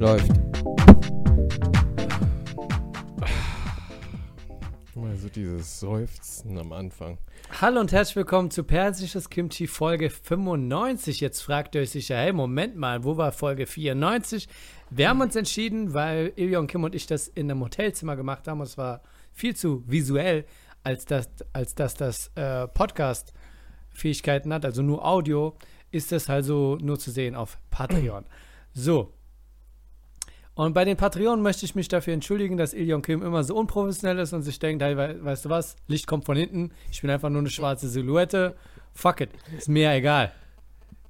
Läuft. Dieses Seufzen am Anfang. Hallo und herzlich willkommen zu Persisches Kimchi Folge 95. Jetzt fragt ihr euch sicher, hey, Moment mal, wo war Folge 94? Wir haben uns entschieden, weil Ilion, Kim und ich das in einem Hotelzimmer gemacht haben und es war viel zu visuell, als dass, als dass das äh, Podcast-Fähigkeiten hat, also nur Audio, ist das also nur zu sehen auf Patreon. So, und bei den Patreonen möchte ich mich dafür entschuldigen, dass Ilion Kim immer so unprofessionell ist und sich denkt, hey, we weißt du was, Licht kommt von hinten, ich bin einfach nur eine schwarze Silhouette. Fuck it, ist mir egal.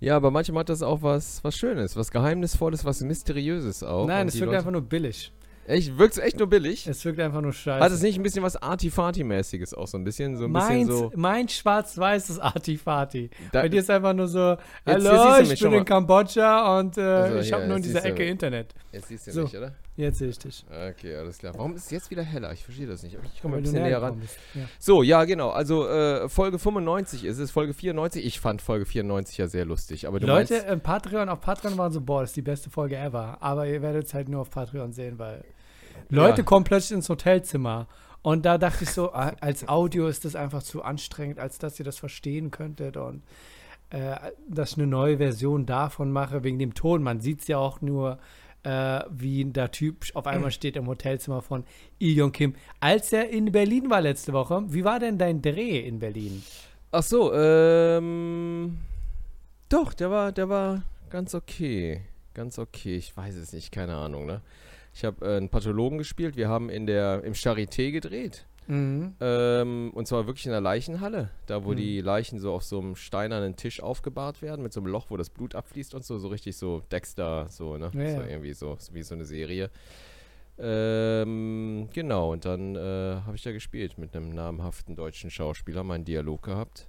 Ja, aber manchmal hat das auch was, was Schönes, was Geheimnisvolles, was Mysteriöses auch. Nein, es wirkt Leute- einfach nur billig. Echt, wirkt echt nur billig? Es wirkt einfach nur scheiße. Hat es nicht ein bisschen was Artifati-mäßiges auch so ein bisschen? So ein bisschen Meins, so. mein schwarz-weißes Artifati. Bei dir ist einfach nur so, hallo, ich bin in. Kambodscha und äh, Also, ich habe nur in dieser Ecke Internet. Jetzt siehst du So. mich, oder? Jetzt sehe ich dich. Okay, alles klar. Warum ist es jetzt wieder heller? Ich verstehe das nicht. Ich komme ein bisschen näher ran. Ja. So, ja, genau. Also äh, Folge 95 ist es, Folge 94. Ich fand Folge 94 ja sehr lustig. Aber Leute, meinst, im Patreon, auf Patreon waren so, boah, das ist die beste Folge ever. Aber ihr werdet es halt nur auf Patreon sehen, weil Leute Ja. kommen plötzlich ins Hotelzimmer. Und da dachte ich so, als Audio ist das einfach zu anstrengend, als dass ihr das verstehen könntet. Und äh, dass ich eine neue Version davon mache, wegen dem Ton. Man sieht es ja auch nur, äh, wie der Typ auf einmal steht im Hotelzimmer von Ilion Kim. Als er in Berlin war letzte Woche, wie war denn dein Dreh in Berlin? ach so, ähm, doch, der war, der war ganz okay. Ganz okay. Ich weiß es nicht, keine Ahnung, ne? Ich habe äh, einen Pathologen gespielt. Wir haben in der, im Charité gedreht. Mhm. Ähm, und zwar wirklich in der Leichenhalle, da wo Hm. die Leichen so auf so einem steinernen Tisch aufgebahrt werden, mit so einem Loch, wo das Blut abfließt und so, so richtig so Dexter, so, ne? Ja, so ja. irgendwie so, so wie so eine Serie. Ähm, genau, und dann äh, habe ich da gespielt mit einem namhaften deutschen Schauspieler, meinen Dialog gehabt.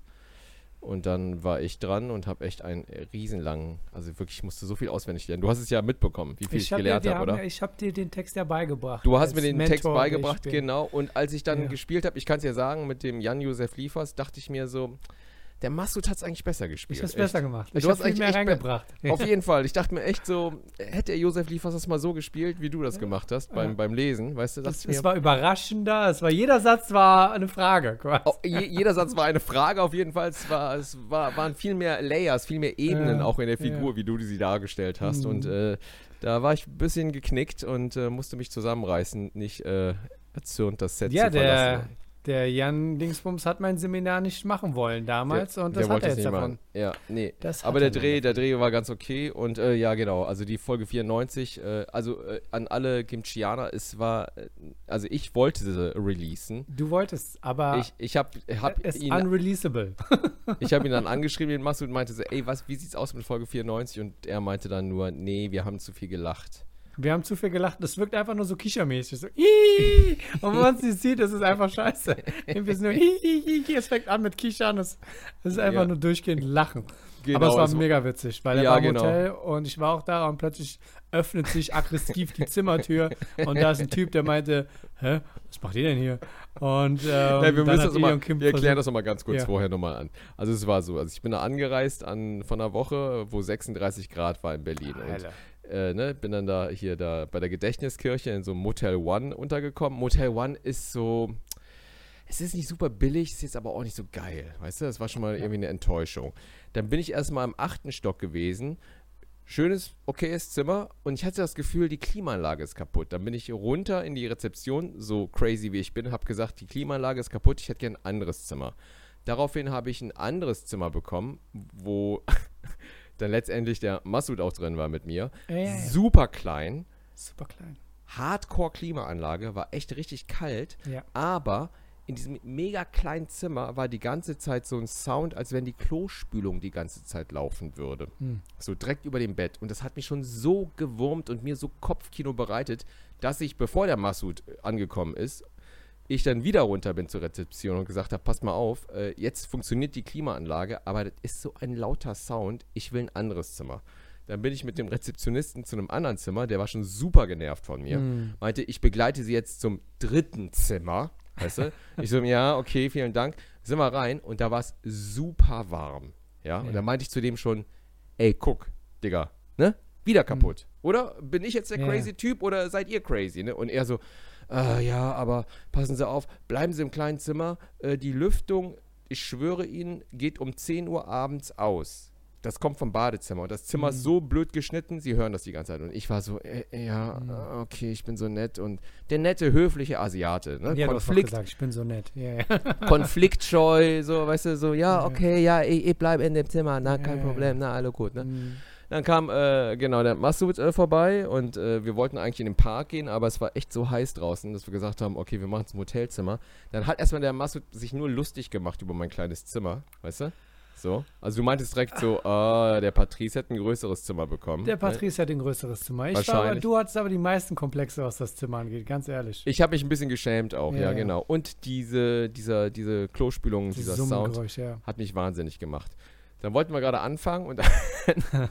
Und dann war ich dran und habe echt einen riesenlangen, also wirklich, ich musste so viel auswendig lernen. Du hast es ja mitbekommen, wie viel ich, hab gelernt habe, oder? Ich habe dir den Text ja beigebracht. Du hast mir den Mentor, Text ich beigebracht, genau. Und als ich dann Ja. gespielt habe, ich kann es ja sagen, mit dem Jan-Josef Liefers, dachte ich mir so, der Masud hat es eigentlich besser gespielt. Ich hab's echt. besser gemacht. Ich Du habe hast viel eigentlich mehr reingebracht. Auf jeden Fall. Ich dachte mir echt so, hätte Josef Liefers das mal so gespielt, wie du das gemacht hast beim, Ja. beim Lesen, weißt du, dachte Es, es war überraschender. Es war jeder Satz war eine Frage. quasi. Oh, je, jeder Satz war eine Frage auf jeden Fall. Es, war, es war, waren viel mehr Layers, viel mehr Ebenen Ja, auch in der ja. Figur, wie du sie dargestellt hast. Mhm. Und äh, da war ich ein bisschen geknickt und äh, musste mich zusammenreißen, nicht äh, erzürnt das Set Ja, zu verlassen. der, der Jan Dingsbums hat mein Seminar nicht machen wollen damals und das der hat er jetzt davon. machen. Ja, nee. Das Aber der er Dreh, der Dreh war ganz okay und äh, ja genau, also die Folge 94, äh, also äh, an alle Kimchianer, es war, äh, also ich wollte sie releasen. Du wolltest, aber Ich, ich habe hab es ist ihn, unreleasable. ich hab ihn dann angeschrieben, den Masud und meinte so, ey, was, wie sieht's aus mit Folge 94? Und er meinte dann nur, nee, wir haben zu viel gelacht. Wir haben zu viel gelacht. Das wirkt einfach nur so kichermäßig. So, und wenn man es nicht sieht, ist es einfach scheiße. Irgendwie ist nur, es fängt an mit Kichern. Es, es ist einfach Ja. nur durchgehend Lachen. Genau, Aber es war also- mega witzig, weil er Ja, war im genau. Hotel und ich war auch da und plötzlich öffnet sich aggressiv die Zimmertür und da ist ein Typ, der meinte, hä, was macht ihr denn hier? Und ähm, Ja, wir müssen das Kim wir erklären versucht- das nochmal ganz kurz Ja. vorher nochmal an. Also es war so, also ich bin da angereist an, von einer Woche, wo 36 Grad war in Berlin. Und Alter. Äh, ne, bin dann da hier da bei der Gedächtniskirche in so einem Motel One untergekommen. Motel One ist so, es ist nicht super billig, ist jetzt aber auch nicht so geil. Weißt du, das war schon mal irgendwie eine Enttäuschung. Dann bin ich erstmal im achten Stock gewesen. Schönes, okayes Zimmer und ich hatte das Gefühl, die Klimaanlage ist kaputt. Dann bin ich runter in die Rezeption, so crazy wie ich bin, habe gesagt, die Klimaanlage ist kaputt, ich hätte gern ein anderes Zimmer. Daraufhin habe ich ein anderes Zimmer bekommen, wo dann letztendlich der Masud auch drin war mit mir. Ja, ja, ja. Super klein, Super klein. Hardcore-Klimaanlage, war echt richtig kalt, aber in diesem mega kleinen Zimmer war die ganze Zeit so ein Sound, als wenn die Klospülung die ganze Zeit laufen würde. Hm. So direkt über dem Bett. Und das hat mich schon so gewurmt und mir so Kopfkino bereitet, dass ich, bevor der Masud äh, angekommen ist, ich dann wieder runter bin zur Rezeption und gesagt habe, passt mal auf, äh, jetzt funktioniert die Klimaanlage, aber das ist so ein lauter Sound, ich will ein anderes Zimmer. Dann bin ich mit dem Rezeptionisten zu einem anderen Zimmer, der war schon super genervt von mir. Hm. Meinte, ich begleite sie jetzt zum dritten Zimmer. Weißt du? Ich so, ja, okay, vielen Dank. Sind wir rein und da war es super warm. Ja, und Ja. da meinte ich zu dem schon, ey, guck, Digga, ne? Wieder kaputt. Oder bin ich jetzt der Ja. crazy Typ oder seid ihr crazy, ne? Und er so, äh, ja, aber passen Sie auf, bleiben Sie im kleinen Zimmer. Äh, die Lüftung, ich schwöre Ihnen, geht um 10 Uhr abends aus. Das kommt vom Badezimmer und das Zimmer Mhm. ist so blöd geschnitten, Sie hören das die ganze Zeit. Und ich war so, äh, ja, Mhm. äh, okay, ich bin so nett und der nette, höfliche Asiate, ne? Ja, Konflikt, gesagt, ich bin so nett. Ja, ja. konfliktscheu, so, weißt du, so, ja, okay, ja, ich, ich bleibe in dem Zimmer, na, kein ja. Problem, na, alles gut, ne? Hm. Dann kam, äh, genau, der Massoud äh, vorbei und äh, wir wollten eigentlich in den Park gehen, aber es war echt so heiß draußen, dass wir gesagt haben, okay, wir machen es im Hotelzimmer. Dann hat erstmal der Massoud sich nur lustig gemacht über mein kleines Zimmer, weißt du? So. Also du meintest direkt so, ah, der Patrice hätte ein größeres Zimmer bekommen. Der ne? Patrice hat ein größeres Zimmer. Ich war, aber- Wahrscheinlich. du hattest aber die meisten Komplexe, was das Zimmer angeht, ganz ehrlich. Ich habe mich ein bisschen geschämt auch, ja, Ja, ja. genau. Und diese, dieser, diese Klospülung, Dieses dieser Sound ja. hat mich wahnsinnig gemacht. Dann wollten wir gerade anfangen und dann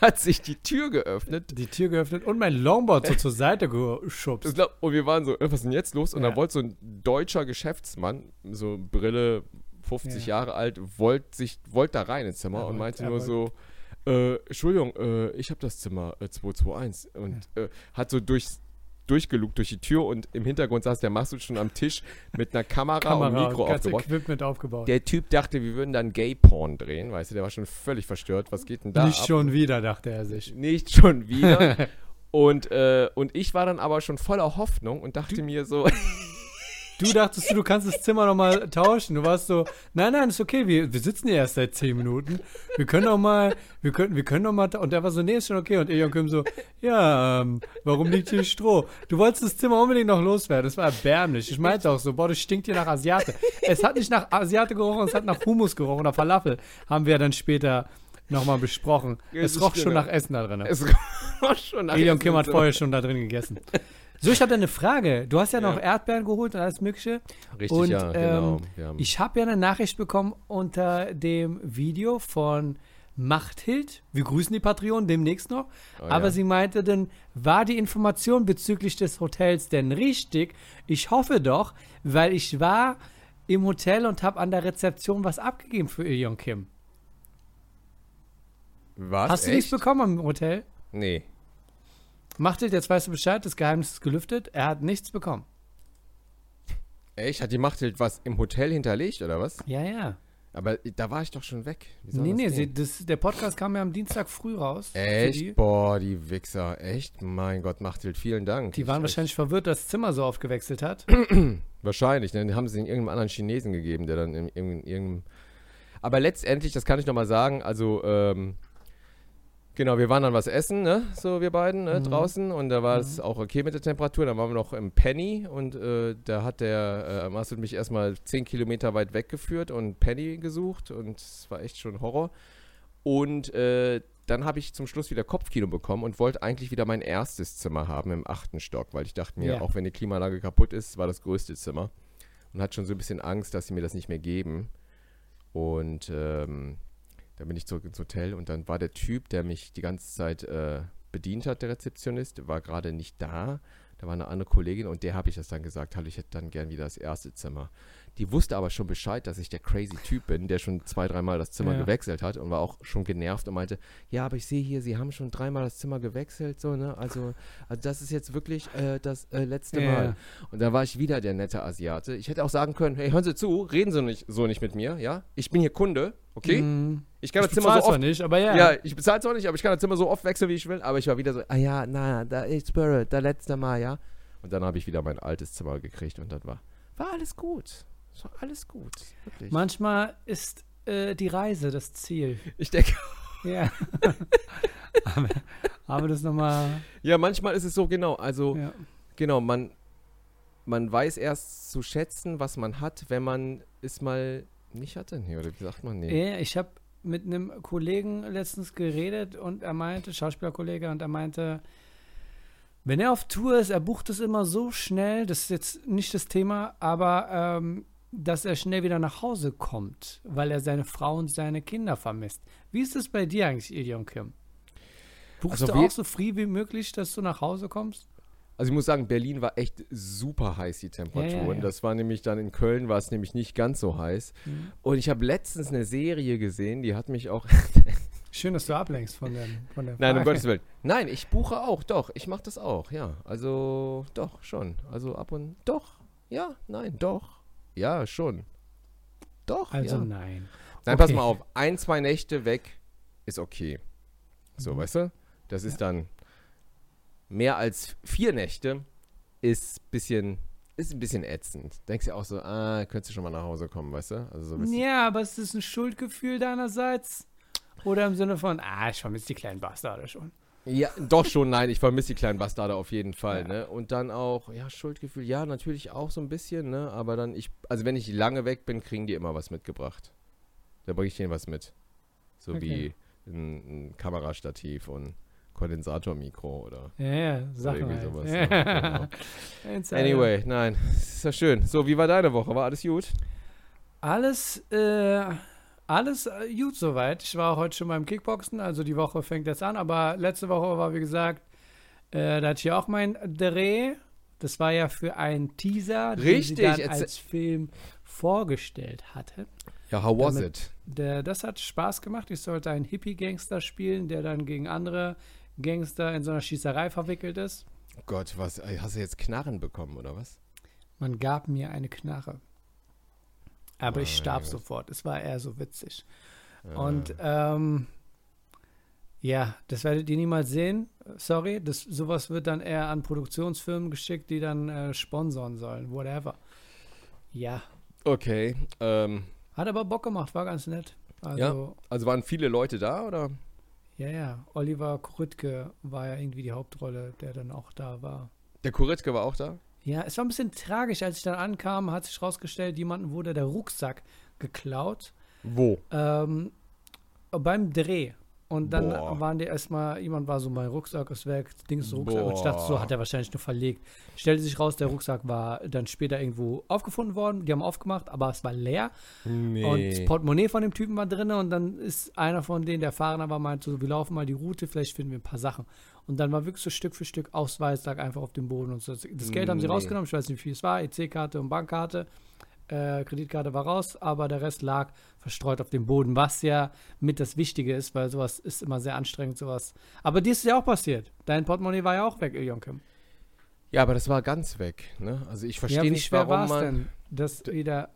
hat sich die Tür geöffnet Die Tür geöffnet und mein Longboard so zur Seite geschubst. Und wir waren so, äh, was ist denn jetzt los? Und Ja. dann wollte so ein deutscher Geschäftsmann, so Brille, 50 Ja. Jahre alt, wollte sich, wollte da rein ins Zimmer Er und meinte nur so, äh, Entschuldigung, äh, ich habe das Zimmer äh, 221 und äh, hat so durchs, durchgelugt durch die Tür und im Hintergrund saß der Masud schon am Tisch mit einer Kamera, und Kamera Mikro und ganze aufgebaut. Equipment aufgebaut. Der Typ dachte, wir würden dann Gay-Porn drehen, weißt du, der war schon völlig verstört. Was geht denn da Nicht ab? schon wieder, dachte er sich. Nicht schon wieder. und, äh, und ich war dann aber schon voller Hoffnung und dachte mir so, Du dachtest, du kannst das Zimmer nochmal tauschen. Du warst so, nein, nein, ist okay, wir, wir sitzen hier erst seit 10 Minuten. Wir können doch mal, wir können, wir können doch mal, und er war so, nee, ist schon okay. Und Ejon Kim so, ja, ähm, warum liegt hier Stroh? Du wolltest das Zimmer unbedingt noch loswerden. Das war erbärmlich. Ich meinte auch so, boah, das stinkt hier nach Asiate. Es hat nicht nach Asiate gerochen, es hat nach Hummus gerochen oder Falafel. Haben wir dann später nochmal besprochen. Ja, es roch stimmt, schon ja. nach Essen da drin. es war schon Elion Kim hat vorher schon da drin gegessen. So, ich hatte eine Frage. Du hast ja noch Ja. Erdbeeren geholt und alles Mögliche. Richtig, Und, ja, genau. ähm, haben- Ich habe ja eine Nachricht bekommen unter dem Video von Machthild. Wir grüßen die Patreon demnächst noch. Oh, Aber ja. sie meinte dann, war die Information bezüglich des Hotels denn richtig? Ich hoffe doch, weil ich war im Hotel und habe an der Rezeption was abgegeben für Ilion Kim. Was? Hast du echt? nichts bekommen im Hotel? Nee. Machthild, jetzt weißt du Bescheid, das Geheimnis ist gelüftet. Er hat nichts bekommen. Echt? Hat die Machthild was im Hotel hinterlegt oder was? Ja, ja. Aber da war ich doch schon weg. Nee, nee, sie, das, der Podcast kam ja am Dienstag früh raus. für Die, Echt? Boah, die Wichser. Echt? Mein Gott, Machthild, vielen Dank. die waren Ich- wahrscheinlich verwirrt, dass das Zimmer so oft gewechselt hat. Wahrscheinlich, ne? Den haben sie in irgendeinem anderen Chinesen gegeben, der dann in, in, irgendeinem. Aber letztendlich, das kann ich nochmal sagen, also, ähm, genau, wir waren dann was essen, ne? So, wir beiden, ne? Mhm. Draußen. Und da war es auch okay mit der Temperatur. Dann waren wir noch im Penny und äh, da hat der äh, Marcel mich erstmal 10 Kilometer weit weggeführt und Penny gesucht und es war echt schon Horror. Und äh, dann habe ich zum Schluss wieder Kopfkino bekommen und wollte eigentlich wieder mein erstes Zimmer haben im achten Stock, weil ich dachte mir, Ja. auch wenn die Klimaanlage kaputt ist, war das größte Zimmer. Und hatte schon so ein bisschen Angst, dass sie mir das nicht mehr geben. Und ähm, dann bin ich zurück ins Hotel und dann war der Typ, der mich die ganze Zeit äh, bedient hat, der Rezeptionist, war gerade nicht da. Da war eine andere Kollegin und der habe ich das dann gesagt, hallo, ich hätte dann gern wieder das erste Zimmer. Die wusste aber schon Bescheid, dass ich der crazy Typ bin, der schon zwei, dreimal das Zimmer Ja. gewechselt hat und war auch schon genervt und meinte, ja, aber ich sehe hier, Sie haben schon dreimal das Zimmer gewechselt, so, ne? Also, also das ist jetzt wirklich äh, das äh, letzte Ja. Mal. Und da war ich wieder der nette Asiate. Ich hätte auch sagen können, hey, hören Sie zu, reden Sie nicht, so nicht mit mir, ja? Ich bin hier Kunde, okay? Mm, Ich kann ich das Zimmer bezahle so zwar oft nicht, aber ja. ja, ich bezahle zwar nicht, aber ich kann das Zimmer so oft wechseln, wie ich will. Aber ich war wieder so, ah ja, na, da ich schwöre, da letzte Mal, ja. Und dann habe ich wieder mein altes Zimmer gekriegt und dann war, war alles gut. Es war alles gut, wirklich. Manchmal ist äh, die Reise das Ziel. ich denke, Ja. aber, aber das nochmal. ja, manchmal ist es so genau. Also, Ja. genau, man, man weiß erst zu schätzen, was man hat, wenn man es mal nicht hatte. Nee, oder wie sagt man? Nee. Ja, ich habe mit einem Kollegen letztens geredet und er meinte, Schauspielerkollege, und er meinte, wenn er auf Tour ist, er bucht es immer so schnell, das ist jetzt nicht das Thema, aber ähm, dass er schnell wieder nach Hause kommt, weil er seine Frau und seine Kinder vermisst. Wie ist es bei dir eigentlich, Ilion Kim? Buchst Also du auch so früh wie möglich, dass du nach Hause kommst? Also ich muss sagen, Berlin war echt super heiß, die Temperaturen. Ja, ja, ja. Das war nämlich dann in Köln, war es nämlich nicht ganz so heiß. Mhm. Und ich habe letztens eine Serie gesehen, die hat mich auch. Schön, dass du ablenkst von, dem, von der Nein, um Frage. Gottes Willen. Nein, ich buche auch, doch. Ich mache das auch, ja. Also, doch, schon. Also ab und. Doch. Ja, nein, doch. Ja, schon. Doch. Also ja. nein. Nein, pass okay. mal auf. Ein, zwei Nächte weg ist okay. So, Mhm. weißt du? Das ist dann mehr als vier Nächte ist bisschen ist ein bisschen ätzend. Denkst du auch so, ah, könntest du schon mal nach Hause kommen, weißt du? Also so. Ja, aber ist das ein Schuldgefühl deinerseits? Oder im Sinne von, ah, ich vermisse die kleinen Bastarde schon. Ja, doch schon, nein, ich vermisse die kleinen Bastarde auf jeden Fall, Ja. ne? Und dann auch, ja, Schuldgefühl, ja, natürlich auch so ein bisschen, ne? Aber dann, ich, also wenn ich lange weg bin, kriegen die immer was mitgebracht. Da bringe ich denen was mit. So Okay. wie ein, ein Kamerastativ und Kondensatormikro oder. Ja, ja, sag irgendwie mal. sowas, ja. ja, Insider. Anyway, nein, ist ja schön. So, wie war deine Woche? War alles gut? Alles, äh, alles äh, gut soweit. Ich war heute schon beim Kickboxen, also die Woche fängt jetzt an, aber letzte Woche war, wie gesagt, äh, da hatte ich ja auch mein Dreh. Das war ja für einen Teaser, den sie Richtig, dann erzähl- als Film vorgestellt hatte. Ja, how was Damit- it? Der, das hat Spaß gemacht. Ich sollte einen Hippie-Gangster spielen, der dann gegen andere Gangster in so einer Schießerei verwickelt ist. Gott, was, hast du jetzt Knarren bekommen oder was? Man gab mir eine Knarre. Aber ich Mein starb sofort. Es war eher so witzig. Und ähm, ja, das werdet ihr niemals sehen. Sorry, das, sowas wird dann eher an Produktionsfirmen geschickt, die dann äh, sponsoren sollen. Whatever. Ja, okay, ähm, hat aber Bock gemacht, war ganz nett. Also, Ja. also waren viele Leute da oder? ja, ja. Oliver Krüttke war ja irgendwie die Hauptrolle, der dann auch da war. Der Kuritke war auch da? Ja, es war ein bisschen tragisch, als ich dann ankam, hat sich rausgestellt, jemandem wurde der Rucksack geklaut. Wo? Ähm, beim Dreh. Und dann Boah. waren die erstmal, jemand war so, mein Rucksack ist weg, Dings Rucksack. Und ich dachte, so Boah. hat er wahrscheinlich nur verlegt. Stellte sich raus, der Rucksack war dann später irgendwo aufgefunden worden. Die haben aufgemacht, aber es war leer. Nee. Und das Portemonnaie von dem Typen war drin. Und dann ist einer von denen, der Fahrer war, meinte so, wir laufen mal die Route, vielleicht finden wir ein paar Sachen. Und dann war wirklich so Stück für Stück Ausweis, lag einfach auf dem Boden. Und so. Das Geld haben sie Nee. rausgenommen, ich weiß nicht, wie viel es war, EC-Karte und Bankkarte. Äh, Kreditkarte war raus, aber der Rest lag verstreut auf dem Boden, was ja mit das Wichtige ist, weil sowas ist immer sehr anstrengend, sowas. Aber dir ist ja auch passiert. Dein Portemonnaie war ja auch weg, Iljonkim. ja, aber das war ganz weg, ne? Also ich Ja, verstehe wie nicht, schwer war warum man... denn, das wieder...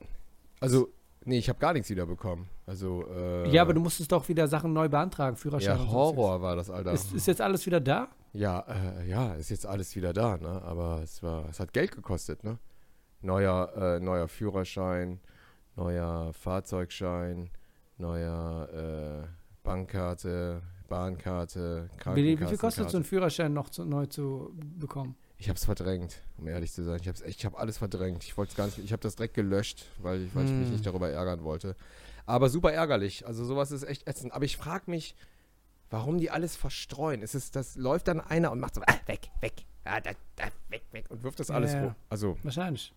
Also, nee, ich habe gar nichts wiederbekommen. Also, äh, ja, aber du musstest doch wieder Sachen neu beantragen, Führerschein Ja. Horror war das, Alter. Ist, ist jetzt alles wieder da? Ja, äh, ja, ist jetzt alles wieder da, ne? Aber es war, es hat Geld gekostet, ne? Neuer, äh, neuer Führerschein, neuer Fahrzeugschein, neuer äh, Bankkarte, Bahnkarte, Wie, wie viel kostet so Krankenkassenkarte. ein Führerschein noch zu, neu zu bekommen? Ich hab's verdrängt, um ehrlich zu sein. Ich hab's echt, ich hab alles verdrängt. Ich wollte gar nicht, ich habe das direkt gelöscht, weil, ich- weil ich mich Hm. nicht darüber ärgern wollte. Aber super ärgerlich. Also sowas ist echt ätzend. Aber ich frage mich, warum die alles verstreuen. Es ist, das läuft dann einer und macht so, ah, weg, weg, ah, da, da, weg, weg und wirft das alles ja. rum. Also Wahrscheinlich.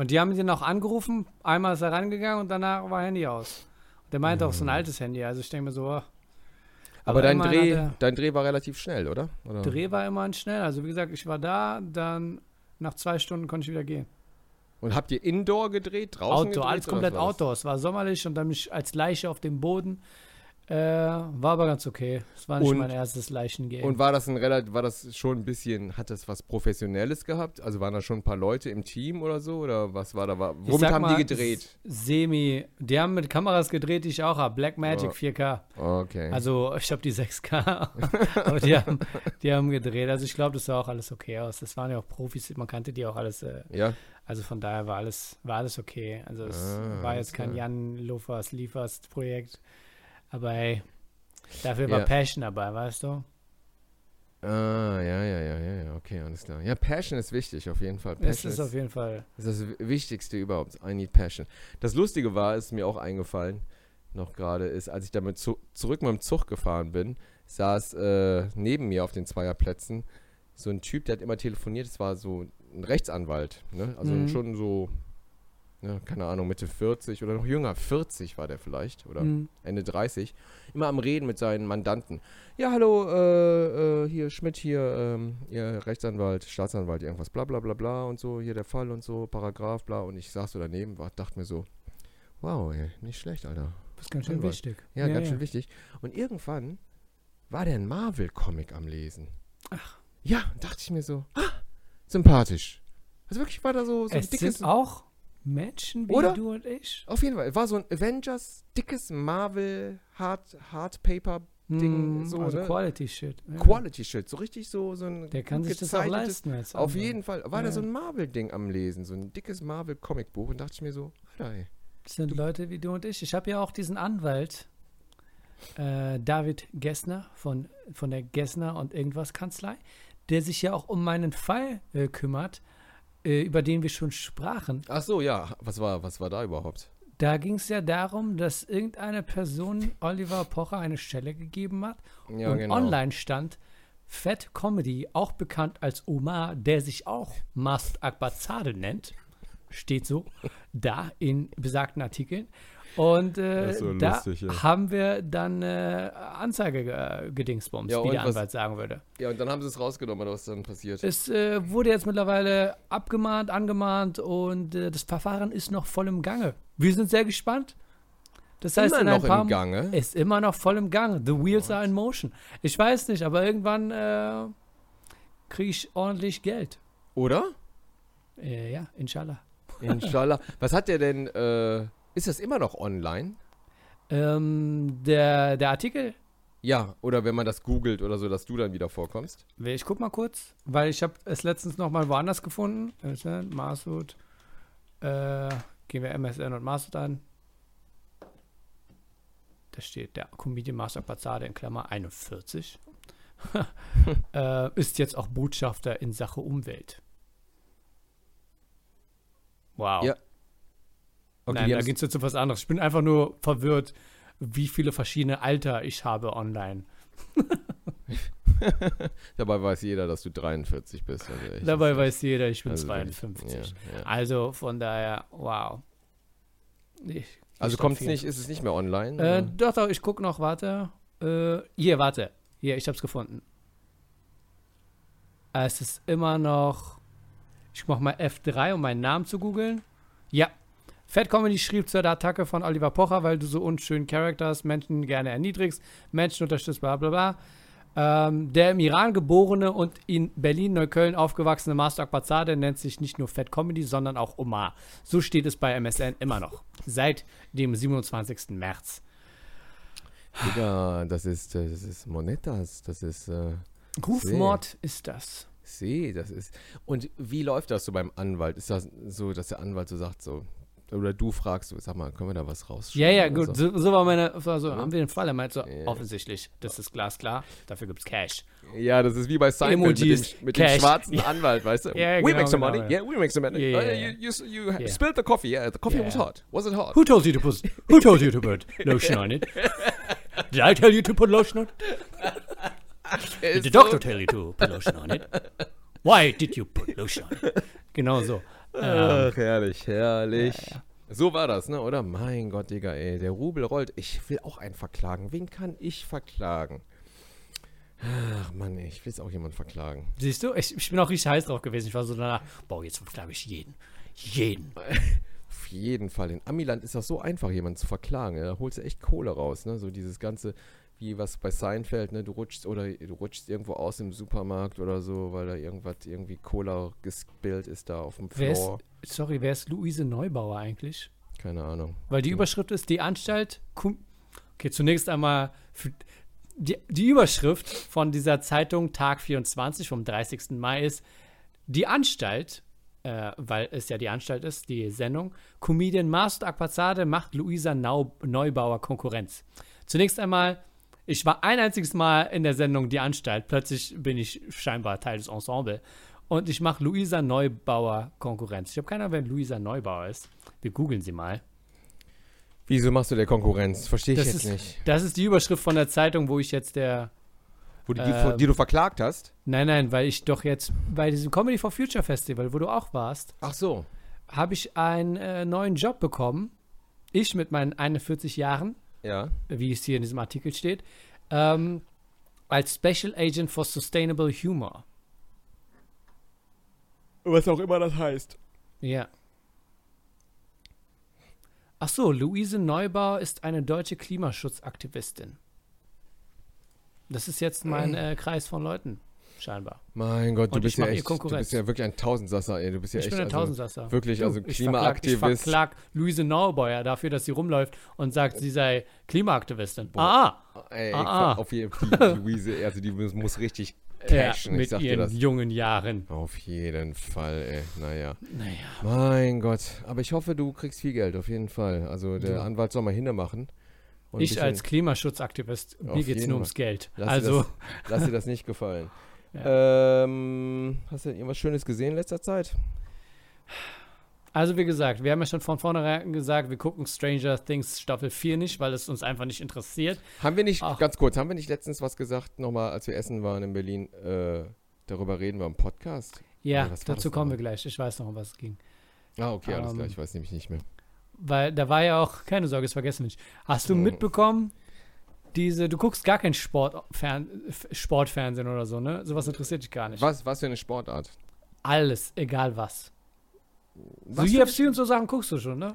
Und die haben ihn auch angerufen, einmal ist er rangegangen und danach war Handy aus. Und der meinte auch so ein altes Handy, also ich denke mir so, oh. aber dein immerhin Dreh, dein Dreh war relativ schnell, oder? oder? Dreh war immerhin schnell. Also wie gesagt, ich war da, dann nach zwei Stunden konnte ich wieder gehen. Und habt ihr Indoor gedreht, draußen Outdoor, gedreht? alles komplett? Outdoor. Es war sommerlich und dann bin ich als Leiche auf dem Boden. Äh, war aber ganz okay. Es war nicht Und- mein erstes Leichengame. Und war das ein relativ, war das schon ein bisschen, hat das was Professionelles gehabt? Also waren da schon ein paar Leute im Team oder so? Oder was war da? War, womit haben mal, die gedreht? Semi. Die haben mit Kameras gedreht, die ich auch habe. Blackmagic Ja. 4K. Okay. Also ich habe die 6K, aber die haben, die haben gedreht. Also ich glaube, das sah auch alles okay aus. Das waren ja auch Profis, man kannte die auch alles. Äh, ja, also von daher war alles, war alles okay. Also es Ah, war jetzt kein. Jan Lofers Liefers Projekt. Aber hey, dafür war Ja. Passion dabei, weißt du? Ah, ja, ja, ja, ja, ja, okay, alles klar. Ja, Passion ist wichtig, auf jeden Fall. Passion ist auf jeden Fall. ist das Wichtigste überhaupt. I need Passion. Das Lustige war, ist mir auch eingefallen, noch gerade, ist, als ich damit zu, zurück mit dem Zug gefahren bin, saß äh, neben mir auf den Zweierplätzen so ein Typ, der hat immer telefoniert. Es war so ein Rechtsanwalt, ne? Also Mhm. schon so ne, keine Ahnung, Mitte 40 oder noch jünger, 40 war der vielleicht oder Mhm. Ende 30, immer am Reden mit seinen Mandanten. Ja, hallo, äh, äh, hier Schmidt, hier, ähm, ihr Rechtsanwalt, Staatsanwalt, irgendwas, bla bla bla bla und so, hier der Fall und so, Paragraph, bla. Und ich saß so daneben, war, dachte mir so, wow, ey, nicht schlecht, Alter. Das ist ganz schön Anwalt. wichtig. Ja, ganz schön wichtig. Und irgendwann war der ein Marvel-Comic am Lesen. Ach. Ja, dachte ich mir so, ah, sympathisch. Also wirklich war da so, so ein Es dickes. sind auch Menschen wie Oder? du und ich. Auf jeden Fall, war so ein Avengers, dickes Marvel Hard, Hardpaper Ding, Mm, so, also ne? Quality Shit. Ja. Quality Shit, so richtig so, so ein Der kann sich das auch leisten. Als Auf Anwalt. jeden Fall war da Ja. so ein Marvel-Ding am Lesen, so ein dickes Marvel-Comicbuch und dachte ich mir so, Alter, ey. Das sind Leute wie du und ich. Ich habe ja auch diesen Anwalt, äh, David Gessner von, von der Gessner und irgendwas Kanzlei, der sich ja auch um meinen Fall äh, kümmert, äh, über den wir schon sprachen. Ach so, ja, was war, was war da überhaupt? Da ging es ja darum, dass irgendeine Person Oliver Pocher eine Stelle gegeben hat Ja, und genau. online stand Fat Comedy, auch bekannt als Omar, der sich auch Mast Akbazade nennt, steht so da in besagten Artikeln. Und äh, so da lustig, ja. haben wir dann äh, Anzeige äh, gedingsbums, Ja, wie der was- Anwalt sagen würde. Ja, und dann haben sie es rausgenommen, oder was dann passiert? Es äh, wurde jetzt mittlerweile abgemahnt, angemahnt und äh, das Verfahren ist noch voll im Gange. Wir sind sehr gespannt. Das heißt, Immer in ein noch paar im Gange. ist immer noch voll im Gang. The wheels are in motion. Ich weiß nicht, aber irgendwann äh, kriege ich ordentlich Geld. Oder? Äh, ja, inshallah. Inshallah. was hat der denn, äh, ist das immer noch online? Ähm, der, der Artikel, Ja, oder wenn man das googelt oder so, dass du dann wieder vorkommst. ich guck mal kurz, weil ich habe es letztens noch mal woanders gefunden. MSN, Masud. Äh, gehen wir MSN und Masud an. Da steht der Comedian Master Pazade in Klammer 41. äh, ist jetzt auch Botschafter in Sache Umwelt. Wow. Ja. Okay, Nein, da geht es jetzt um was anderes. Ich bin einfach nur verwirrt, wie viele verschiedene Alter ich habe online. Dabei weiß jeder, dass du 43 bist. Also Dabei weiß jeder, ich bin also wirklich, 52. Ja, ja. Also von daher, wow. Ich, Also kommt es nicht, ist es nicht mehr online? Äh, doch, doch, ich gucke noch, warte. Äh, hier, warte. Hier, ich hab's gefunden. Äh, Es ist immer noch. Ich mach mal F3, um meinen Namen zu googeln. Ja. Fat Comedy schrieb zur Attacke von Oliver Pocher, weil du so unschönen Charakter hast, Menschen gerne erniedrigst, Menschen unterstützt, bla bla bla. Ähm, der im Iran geborene und in Berlin-Neukölln aufgewachsene Master Akbazade nennt sich nicht nur Fat Comedy, sondern auch Omar. So steht es bei MSN immer noch. Seit dem 27. März. Digga, das ist, das ist Monetas, das ist, äh, Rufmord ist das. See, das ist. Und wie läuft das so beim Anwalt? Ist das so, dass der Anwalt so sagt, so, oder du fragst, so, sag mal, können wir da was rausschreiben? Ja, ja, gut. So. So, so war meine. Also Ja. haben wir den Fall. Er meint so, Ja. offensichtlich, das ist glasklar. Dafür gibt's Cash. Ja, das ist wie bei Seinfeld Emojis, mit, dem, mit dem schwarzen Anwalt, weißt du? Ja, we genau, make some genau, money. ja. Yeah, we make some money. Ja, Uh, ja, you you, you spilled the coffee. Yeah, the coffee was hot. Was it hot? Who told you to put, who told you to put lotion on it? Did I tell you to put lotion on it? Did the so- doctor tell you to put lotion on it? Why did you put lotion on it? Genau so. Ach, herrlich, herrlich. Ja, ja. So war das, ne? Oder? Mein Gott, Digga, ey. Der Rubel rollt. Ich will auch einen verklagen. Wen kann ich verklagen? Ach, Mann, ey. Ich will jetzt auch jemanden verklagen. siehst du, ich, ich bin auch richtig heiß drauf gewesen. Ich war so danach, boah, jetzt verklage ich jeden. Jeden. Auf jeden Fall. In Amiland ist das so einfach, jemanden zu verklagen. Da holst du echt Kohle raus, ne? So dieses ganze, wie was bei Seinfeld, ne? Du rutschst oder du rutschst irgendwo aus im Supermarkt oder so, weil da irgendwas, irgendwie Cola gespillt ist da auf dem Wer ist, Floor. sorry, wer ist Luise Neubauer eigentlich? Keine Ahnung. Weil die Ja. Überschrift ist die Anstalt. Okay, zunächst einmal die, die Überschrift von dieser Zeitung Tag 24 vom 30. Mai ist die Anstalt, äh, weil es ja die Anstalt ist, die Sendung. Comedian Master Akpazade macht Luisa Nau Neubauer Konkurrenz. Zunächst einmal, ich war ein einziges Mal in der Sendung Die Anstalt. Plötzlich bin ich scheinbar Teil des Ensemble. Und ich mache Luisa Neubauer Konkurrenz. Ich habe keine Ahnung, wer Luisa Neubauer ist. Wir googeln sie mal. Wieso machst du der Konkurrenz? Verstehe ich Das jetzt ist- nicht. Das ist die Überschrift von der Zeitung, wo ich jetzt der. Wo du, die, die du verklagt hast? Nein, nein, weil ich doch jetzt bei diesem Comedy for Future Festival, wo du auch warst, Ach so. habe ich einen äh, neuen Job bekommen. Ich mit meinen 41 Jahren, Ja. wie es hier in diesem Artikel steht, ähm, als Special Agent for Sustainable Humor. Was auch immer das heißt. Ja. Ach so, Luise Neubauer ist eine deutsche Klimaschutzaktivistin. Das ist jetzt mein äh, Kreis von Leuten, scheinbar. Mein Gott, du bist ja echt, du bist ja wirklich ein Tausendsasser, ey. Du bist ja ich echt bin ein also, Tausendsasser. wirklich, also ich Klimaaktivist. Verklag, ich verklag Luise Neubauer dafür, dass sie rumläuft und sagt, sie sei Klimaaktivistin. Ah, Ey, Ah, ah. auf jeden Fall, Luise, also die muss, richtig ja, cashen, ich mit ihren das. jungen Jahren. Auf jeden Fall, ey. Naja. Naja. Mein Gott. Aber ich hoffe, du kriegst viel Geld, auf jeden Fall. Also der Du. Anwalt soll mal hinne machen. Und ein Ich als Klimaschutzaktivist, mir geht es nur ums Geld. Lass dir also, Lass dir das nicht gefallen. ähm, hast du irgendwas Schönes gesehen in letzter Zeit? also wie gesagt, wir haben ja schon von vornherein gesagt, wir gucken Stranger Things Staffel 4 nicht, weil es uns einfach nicht interessiert. Haben wir nicht, Ach. ganz kurz, haben wir nicht letztens was gesagt, nochmal, als wir essen waren in Berlin, äh, darüber reden wir im Podcast? Ja, dazu kommen wir gleich. Ich weiß noch, um was es ging. Ah, okay, alles Ähm, klar, ich weiß nämlich nicht mehr. Weil da war ja auch, keine Sorge, es vergessen nicht. Hast du mitbekommen, diese, du guckst gar kein Sport, Fern, Sportfernsehen oder so, ne? Sowas interessiert dich gar nicht. Was, was für eine Sportart? Alles, egal was. Was so UFC und so Sachen guckst du schon, ne?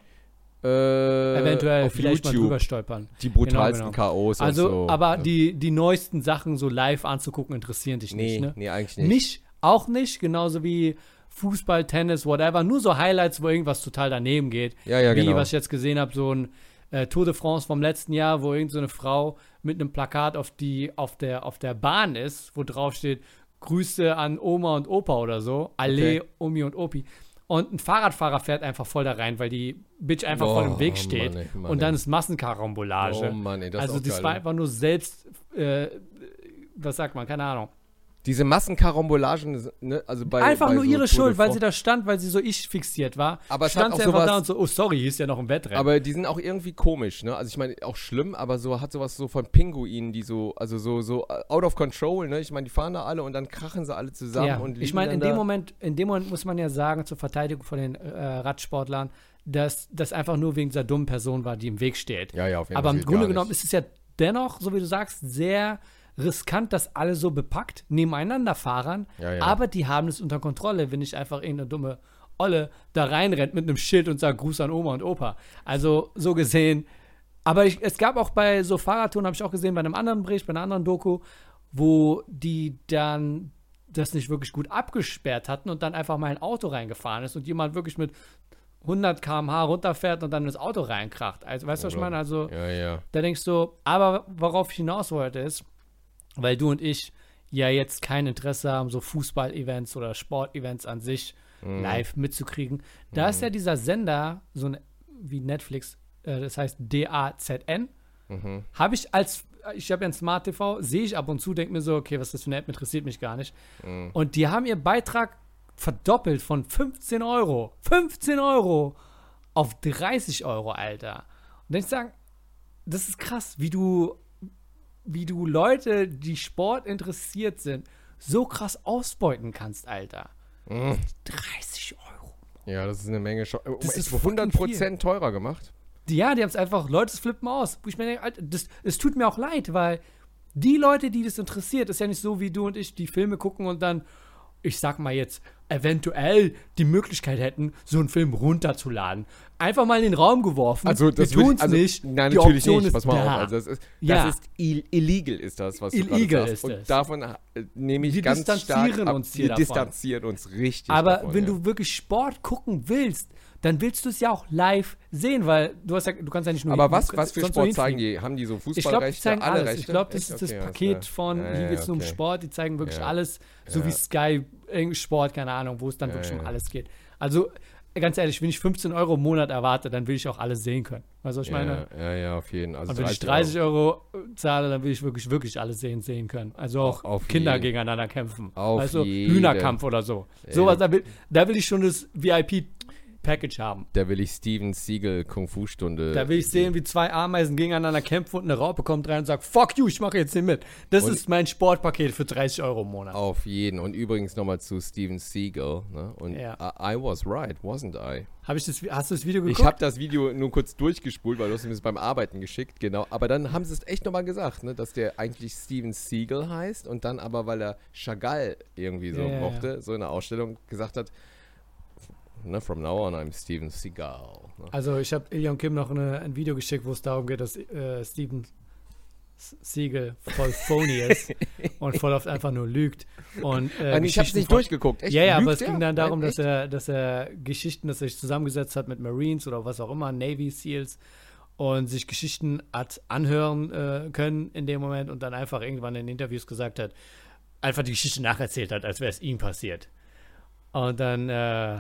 Äh, Eventuell vielleicht mal YouTube. drüber stolpern. Die brutalsten Genau, K.O.s Also, und so. aber Ja. die, die neuesten Sachen so live anzugucken, interessieren dich Nee, nicht, ne? nee, eigentlich nicht. Mich auch nicht, genauso wie Fußball, Tennis, whatever. Nur so Highlights, wo irgendwas total daneben geht. Ja, ja, wie, genau. was ich jetzt gesehen habe, so ein äh, Tour de France vom letzten Jahr, wo irgend so eine Frau mit einem Plakat auf, die, auf, der, auf der Bahn ist, wo drauf steht, Grüße an Oma und Opa oder so. Alle, Okay. Omi und Opi. Und ein Fahrradfahrer fährt einfach voll da rein, weil die Bitch einfach voll im Weg Oh, steht. Mann, ey, Mann, und dann ist Massenkarambolage. Oh Mann, ey, das also das geil, war einfach nur selbst, äh, was sagt man, keine Ahnung. Diese Massenkarambolagen, ne, also bei einfach bei nur so ihre Tour Schuld, weil sie da stand, weil sie so ich fixiert war. Aber es stand hat auch sie einfach sowas- da und so, oh sorry, hier ist ja noch ein Wettrennen. Aber die sind auch irgendwie komisch, ne? Also ich meine, auch schlimm, aber so hat sowas so von Pinguinen, die so, also so, so äh, out of control, ne? Ich meine, die fahren da alle und dann krachen sie alle zusammen ja, und ich meine, in dem. Moment, in dem Moment muss man ja sagen, zur Verteidigung von den äh, Radsportlern, dass das einfach nur wegen dieser dummen Person war, die im Weg steht. Ja, ja, auf jeden Aber Fall. im Grunde genommen ist es ja dennoch, so wie du sagst, sehr riskant, dass alle so bepackt nebeneinander fahren. Ja, ja. Aber die haben es unter Kontrolle, wenn nicht einfach irgendeine dumme Olle da reinrennt mit einem Schild und sagt Gruß an Oma und Opa. Also so gesehen. Aber ich, es gab auch bei so Fahrradtouren, habe ich auch gesehen, bei einem anderen Bericht, bei einer anderen Doku, wo die dann das nicht wirklich gut abgesperrt hatten und dann einfach mal ein Auto reingefahren ist und jemand wirklich mit 100 km/h runterfährt und dann in das Auto reinkracht. Also, weißt du, was ich meine? Also, Ja, ja. da denkst du, aber worauf ich hinaus wollte ist, weil du und ich ja jetzt kein Interesse haben, so Fußball-Events oder Sport-Events an sich Mhm. live mitzukriegen. Da ist ja dieser Sender, so ein, wie Netflix, äh, das heißt DAZN, Mhm. habe ich als, ich habe ja ein Smart TV, sehe ich ab und zu, denke mir so, okay, was ist das für eine App, interessiert mich gar nicht. Mhm. Und die haben ihr Beitrag verdoppelt von 15 Euro, 15 Euro auf 30 Euro, Alter. Und dann ich sagen, das ist krass, wie du, wie du Leute, die Sport interessiert sind, so krass ausbeuten kannst, Alter. Mhm. 30 Euro. Ja, das ist eine Menge. Scho Das ist ist 100% teurer gemacht. Ja, die haben es einfach, Leute das flippen aus. Ich Alter, das, es tut mir auch leid, weil die Leute, die das interessiert, ist ja nicht so wie du und ich, die Filme gucken und dann, ich sag mal jetzt, eventuell die Möglichkeit hätten, so einen Film runterzuladen. Einfach mal in den Raum geworfen. Also, das wir tun's also, nicht. Nein, die natürlich Option nicht. Pass mal da. auf. Also, das ist, Ja. das ist ill illegal, ist das, was du gerade Illegal sagst. ist Und es. davon äh, nehme ich Wir ganz distanzieren stark ab. uns hier Wir davon. distanzieren uns richtig Aber davon, wenn ja. du wirklich Sport gucken willst, dann willst du es ja auch live sehen, weil du hast ja, du kannst ja nicht nur Aber was, was für Sport zeigen die? Haben die so Ich glaube, die Fußballrechte, alle alles. Rechte? Ich glaube, das Echt? ist das Okay, alles Paket klar. von, Ja, hier geht es nur um. Sport, die zeigen wirklich Ja. alles, so Ja. wie Sky, Sport, keine Ahnung, wo es dann wirklich um alles geht. Also, ganz ehrlich, wenn ich 15 Euro im Monat erwarte, dann will ich auch alles sehen können. Weißt du, was ich meine? Ja, ja, auf jeden Fall. Also Und wenn ich 30 Euro zahle, dann will ich wirklich, wirklich alles sehen, sehen können. Also auch Auf Kinder jeden. gegeneinander kämpfen. Auf du, jeden. Hühnerkampf oder so. Sowas, da will, da will ich schon das VIP Package haben. Da will ich Steven Siegel Kung-Fu-Stunde. Da will ich sehen, wie zwei Ameisen gegeneinander kämpfen und eine Raupe kommt rein und sagt, fuck you, ich mache jetzt nicht mit. Das Und- ist mein Sportpaket für 30 Euro im Monat. Auf jeden. Und übrigens nochmal zu Steven Siegel. Ne? Und Ja. I, I was right, wasn't I? Hab ich das, hast du das Video geguckt? Ich habe das Video nur kurz durchgespult, weil du hast mir das beim Arbeiten geschickt, genau. Aber dann haben sie es echt nochmal gesagt, ne, dass der eigentlich Steven Siegel heißt und dann aber, weil er Chagall irgendwie so ja, mochte, so in der Ausstellung gesagt hat, ne, from now on I'm Steven Seagal. Ne? Also ich habe Ilion Kim noch eine, ein Video geschickt, wo es darum geht, dass äh, Steven Siegel voll phony ist und voll oft einfach nur lügt. Und, äh, nee, ich habe es nicht von- durchgeguckt. Echt? Ja, ja, aber es der? ging dann darum, Nein, dass er, dass er Geschichten, dass er sich zusammengesetzt hat mit Marines oder was auch immer, Navy SEALs und sich Geschichten hat anhören äh, können in dem Moment und dann einfach irgendwann in Interviews gesagt hat, einfach die Geschichte nacherzählt hat, als wäre es ihm passiert. Und dann äh,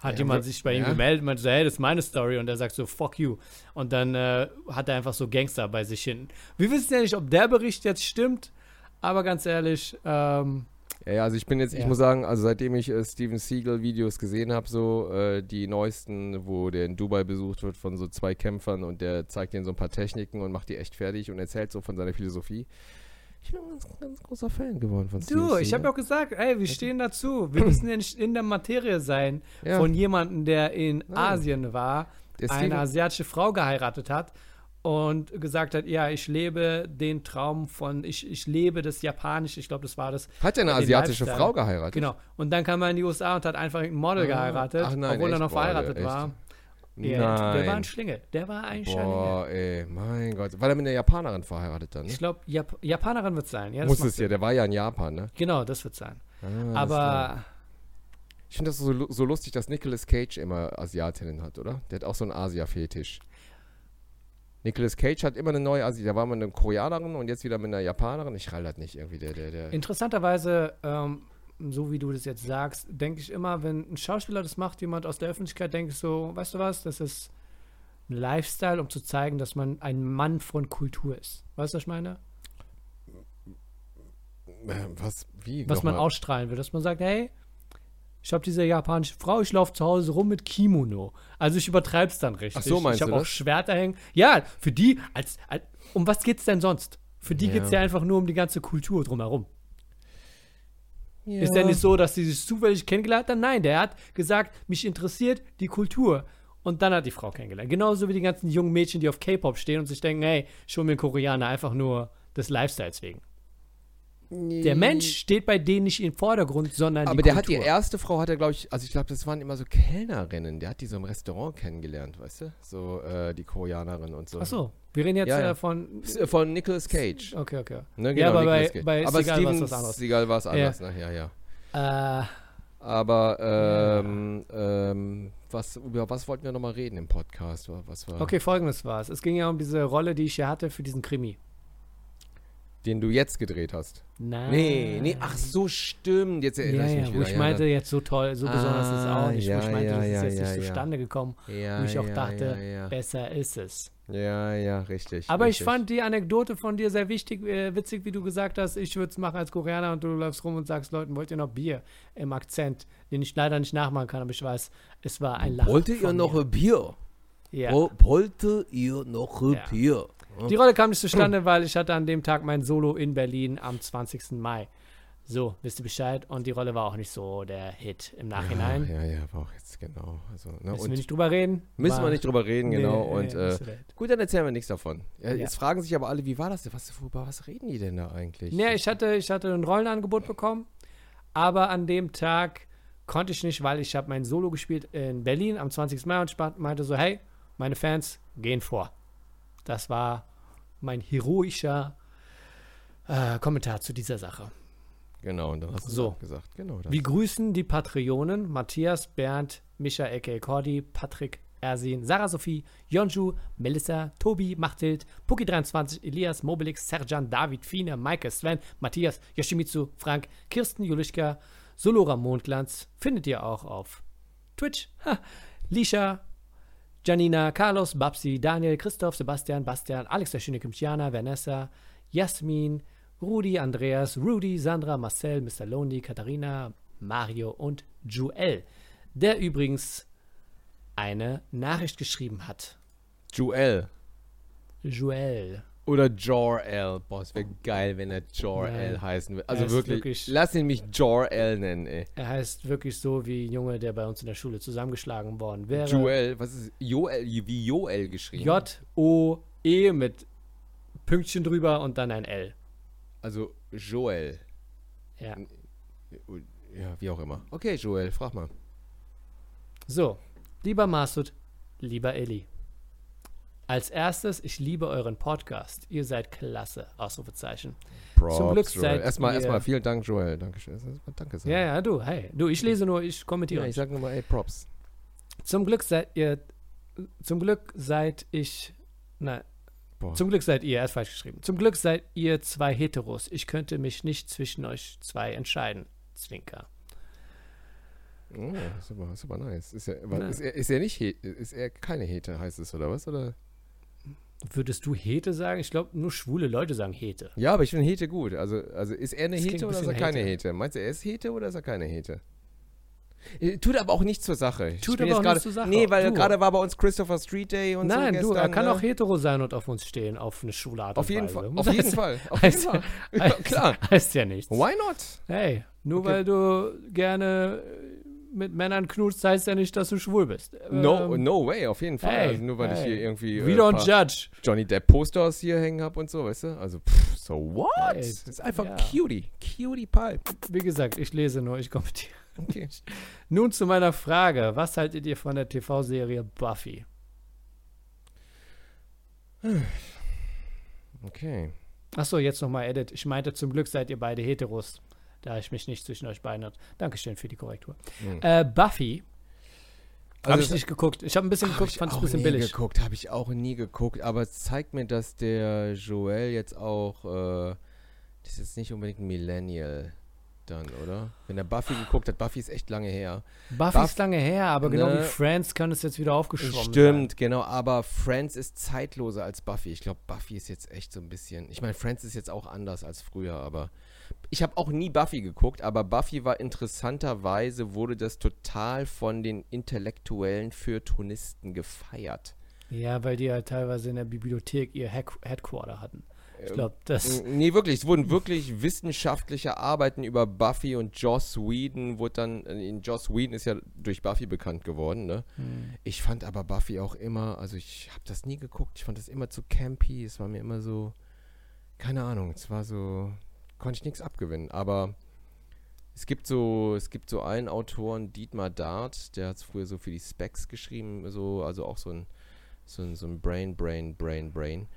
hat Ja, jemand sich bei ihm ja. gemeldet und meinte so, hey, das ist meine Story. Und er sagt so, fuck you. Und dann äh, hat er einfach so Gangster bei sich hin. Wir wissen ja nicht, ob der Bericht jetzt stimmt, aber ganz ehrlich, ähm, Ja, ja, also ich bin jetzt, ich Ja. muss sagen, also seitdem ich äh, Steven Seagal Videos gesehen habe, so äh, die neuesten, wo der in Dubai besucht wird von so zwei Kämpfern und der zeigt denen so ein paar Techniken und macht die echt fertig und erzählt so von seiner Philosophie. Ich bin ein ganz, ganz großer Fan geworden von Steven Du, ich habe Seagal. doch gesagt, ey, wir stehen dazu. Wir müssen ja nicht in der Materie sein Ja. von jemandem, der in Nein. Asien war, Der eine asiatische Frau geheiratet hat und gesagt hat, ja, ich lebe den Traum von, ich, ich lebe das Japanische, ich glaube, das war das. Hat er eine asiatische Lifestyle. Frau geheiratet? Genau. Und dann kam er in die USA und hat einfach ein Model Ah, geheiratet, nein, obwohl er noch Boah, verheiratet echt? War. Nein. Der war ein Schlinge. Der war ein Schlinge. Boah, ey, mein Gott. War er mit einer Japanerin verheiratet dann, ne? Ich glaube, Jap Japanerin wird sein. Ja, das Muss es ja, der war ja in Japan, ne? Genau, das wird sein. Ah. Aber Ich finde das so, so lustig, dass Nicolas Cage immer Asiatinnen hat, oder? Der hat auch so einen Asia-Fetisch. Nicolas Cage hat immer eine neue Asi. Da war man eine Koreanerin und jetzt wieder mit einer Japanerin. Ich rall das nicht irgendwie. Der, der, der. Interessanterweise, ähm, so wie du das jetzt sagst, denke ich immer, wenn ein Schauspieler das macht, jemand aus der Öffentlichkeit, denke ich so, weißt du was, das ist ein Lifestyle, um zu zeigen, dass man ein Mann von Kultur ist. Weißt du, was ich meine? Was? Wie? Was man Nochmal? ausstrahlen will, dass man sagt, hey, ich habe diese japanische Frau, ich laufe zu Hause rum mit Kimono. Also ich übertreibe es dann richtig. Ach so, meinst ich habe auch das? Schwerter hängen. Ja, für die, als, als um was geht's denn sonst? Für die Ja. geht's ja einfach nur um die ganze Kultur drumherum. Ja. Ist ja nicht so, dass sie sich zufällig kennengelernt haben. Nein, der hat gesagt, mich interessiert die Kultur. Und dann hat die Frau kennengelernt. Genauso wie die ganzen jungen Mädchen, die auf K-Pop stehen und sich denken, hey, ich hol mir einen Koreaner einfach nur des Lifestyles wegen. Der Mensch steht bei denen nicht im Vordergrund, sondern Aber die der Kultur. hat die erste Frau, hat er, glaube ich, also ich glaube, das waren immer so Kellnerinnen. Der hat die so im Restaurant kennengelernt, weißt du? So äh, die Koreanerin und so. Ach so, wir reden jetzt Ja, ja. äh, von. Äh, Von Nicolas Cage. Okay, okay. Ne, Ja, aber bei- Nicolas Cage. bei aber Seagal war's Steven was anderes. Seagal war es anders, ne? Ja, ja. Äh, Aber ähm, ähm, was, über was wollten wir nochmal reden im Podcast? Was war, okay, folgendes war es. Es ging ja um diese Rolle, die ich hier hatte für diesen Krimi. Den du jetzt gedreht hast. Nein. Nee, nee, ach so, stimmt. Jetzt erinnere Ja, ich ja, mich wo wieder. ich ja, meinte, jetzt so toll, so besonders ist es auch Ah, nicht. wo ja, ich meinte, ja, das ist ja, jetzt ja, nicht ja. zustande gekommen, ja, wo ich auch ja, dachte, ja, ja. besser ist es. Ja, ja, richtig. Aber ich richtig. fand die Anekdote von dir sehr wichtig, äh, witzig, wie du gesagt hast, ich würde es machen als Koreaner und du läufst rum und sagst Leuten, wollt ihr noch Bier im Akzent, den ich leider nicht nachmachen kann, aber ich weiß, es war ein Lachen Wollt ihr noch ein Bier? Ja. Wo- Wollt ihr noch ein Ja. Bier? Die Rolle kam nicht zustande, weil ich hatte an dem Tag mein Solo in Berlin am 20. Mai. So, wisst ihr Bescheid? Und die Rolle war auch nicht so der Hit im Nachhinein. Ja, ja, ja, war auch jetzt genau. Also, ne, Müssen wir nicht drüber reden? müssen wir nicht drüber reden, genau. Nee, und nee, äh, gut, dann erzählen wir nichts davon. Ja, Ja. Jetzt fragen sich aber alle, wie war das denn? Was, worüber was reden die denn da eigentlich? Nee, ich hatte, ich hatte ein Rollenangebot bekommen, aber an dem Tag konnte ich nicht, weil ich habe mein Solo gespielt in Berlin am 20. Mai und meinte so, hey, meine Fans gehen vor. Das war mein heroischer äh, Kommentar zu dieser Sache. Genau, und dann hast du So. gesagt. Genau, das. Wir grüßen die Patreonen Matthias, Bernd, Mischa, a.k.a. Cordy, Patrick, Ersin, Sarah Sophie, Jonju, Melissa, Tobi, Machthild, Puki23, Elias, Mobilix, Serjan, David, Fine, Maike, Sven, Matthias, Yoshimitsu, Frank, Kirsten, Julischka, Solora Mondglanz. Findet ihr auch auf Twitch. Ha. Lisha, Janina, Carlos, Babsi, Daniel, Christoph, Sebastian, Bastian, Alex der schöne Kimchiana, Vanessa, Jasmin, Rudi, Andreas, Rudy, Sandra, Marcel, Mr. Lonely, Katharina, Mario und Joel, der übrigens eine Nachricht geschrieben hat. Joel. Joel. Oder Jor-El. Boah, es wäre geil, wenn er Jor-El Nein. heißen würde. Also wirklich, wirklich- lass ihn mich Jor-El nennen, ey. Er heißt wirklich so wie ein Junge, der bei uns in der Schule zusammengeschlagen worden wäre. Joel, was ist Joel, wie Joel geschrieben? J-O-E mit Pünktchen drüber und dann ein L. Also Joel. Ja. Ja, wie auch immer. Okay, Joel, frag mal. So, lieber Masud, lieber Eli. Als erstes, ich liebe euren Podcast. Ihr seid klasse. Ausrufezeichen. Props, Zum Glück Joel. seid Erstmal, ihr- erstmal vielen Dank, Joel. Dankeschön. Danke sagen. Ja, ja, du, hey. Du, ich lese nur, ich kommentiere. Ja, ich nicht. sag nur mal, ey, Props. Zum Glück seid ihr, zum Glück seid ich, nein, Boah. zum Glück seid ihr, er ist falsch geschrieben. Zum Glück seid ihr zwei Heteros. Ich könnte mich nicht zwischen euch zwei entscheiden. Zwinker. Oh, ist aber nice. Ist er, ist er, ist er nicht, ist er keine Hete, heißt es, oder was? Oder? Würdest du Hete sagen? Ich glaube, nur schwule Leute sagen Hete. Ja, aber ich finde Hete gut. Also, also ist er eine Das Hete oder ist er keine Hete. Hete? Meinst du, er ist Hete oder ist er keine Hete? Äh, Tut aber auch nichts zur Sache. Ich Tut aber auch jetzt nichts zur Sache. Nee, weil gerade war bei uns Christopher Street Day und Nein, so du, er kann ne? auch hetero sein und auf uns stehen, auf eine schwule Art Auf und jeden Weise. Fall. Auf jeden Fall. Auf jeden heißt- Fall. Ja, heißt- klar. Heißt ja nichts. Why not? Hey, nur Okay. weil du gerne äh, mit Männern knutst, heißt ja nicht, dass du schwul bist. No, Ähm, no way, auf jeden Fall. hey, also nur weil ich hey. hier irgendwie We äh, don't judge. Johnny Depp Posters hier hängen habe und so, weißt du? Also, pff, so what? Hey, das ist einfach ja. cutie. Cutie Pie. Wie gesagt, ich lese nur, ich kommentiere. Okay. Nun zu meiner Frage. Was haltet ihr von der TV-Serie Buffy? Okay. Achso, jetzt nochmal Edit. Ich meinte, zum Glück seid ihr beide Heteros, da ich mich nicht zwischen euch beiden hat. Dankeschön für die Korrektur. Hm. Äh, Buffy habe Also ich nicht geguckt. Ich habe ein bisschen geguckt, ich fand es ein bisschen nie billig. geguckt, habe ich auch nie geguckt, aber es zeigt mir, dass der Joel jetzt auch, äh, das ist jetzt nicht unbedingt ein Millennial dann, oder? Wenn er Buffy geguckt hat, Buffy ist echt lange her. Buffy Buff- ist lange her, aber genau Ne? wie Friends kann es jetzt wieder aufgeschwommen Stimmt, genau, aber Friends ist zeitloser als Buffy. Ich glaube, Buffy ist jetzt echt so ein bisschen, ich meine, Friends ist jetzt auch anders als früher, aber ich habe auch nie Buffy geguckt, aber Buffy war interessanterweise, wurde das total von den intellektuellen Feuilletonisten gefeiert. sein. Ja, weil die halt teilweise in der Bibliothek ihr Headquarter hatten. Ich glaube, das. Nee, wirklich. Es wurden wirklich wissenschaftliche Arbeiten über Buffy und Joss Whedon wurde dann, äh, Joss Whedon ist ja durch Buffy bekannt geworden, ne? Hm. Ich fand aber Buffy auch immer, also ich habe das nie geguckt, ich fand das immer zu campy, es war mir immer so, keine Ahnung, es war so, konnte ich nichts abgewinnen, aber es gibt so, es gibt so einen Autoren, Dietmar Dart, der hat früher so für die Specs geschrieben, so, also auch so ein, so ein, so ein Brain, Brain, Brain, Brain.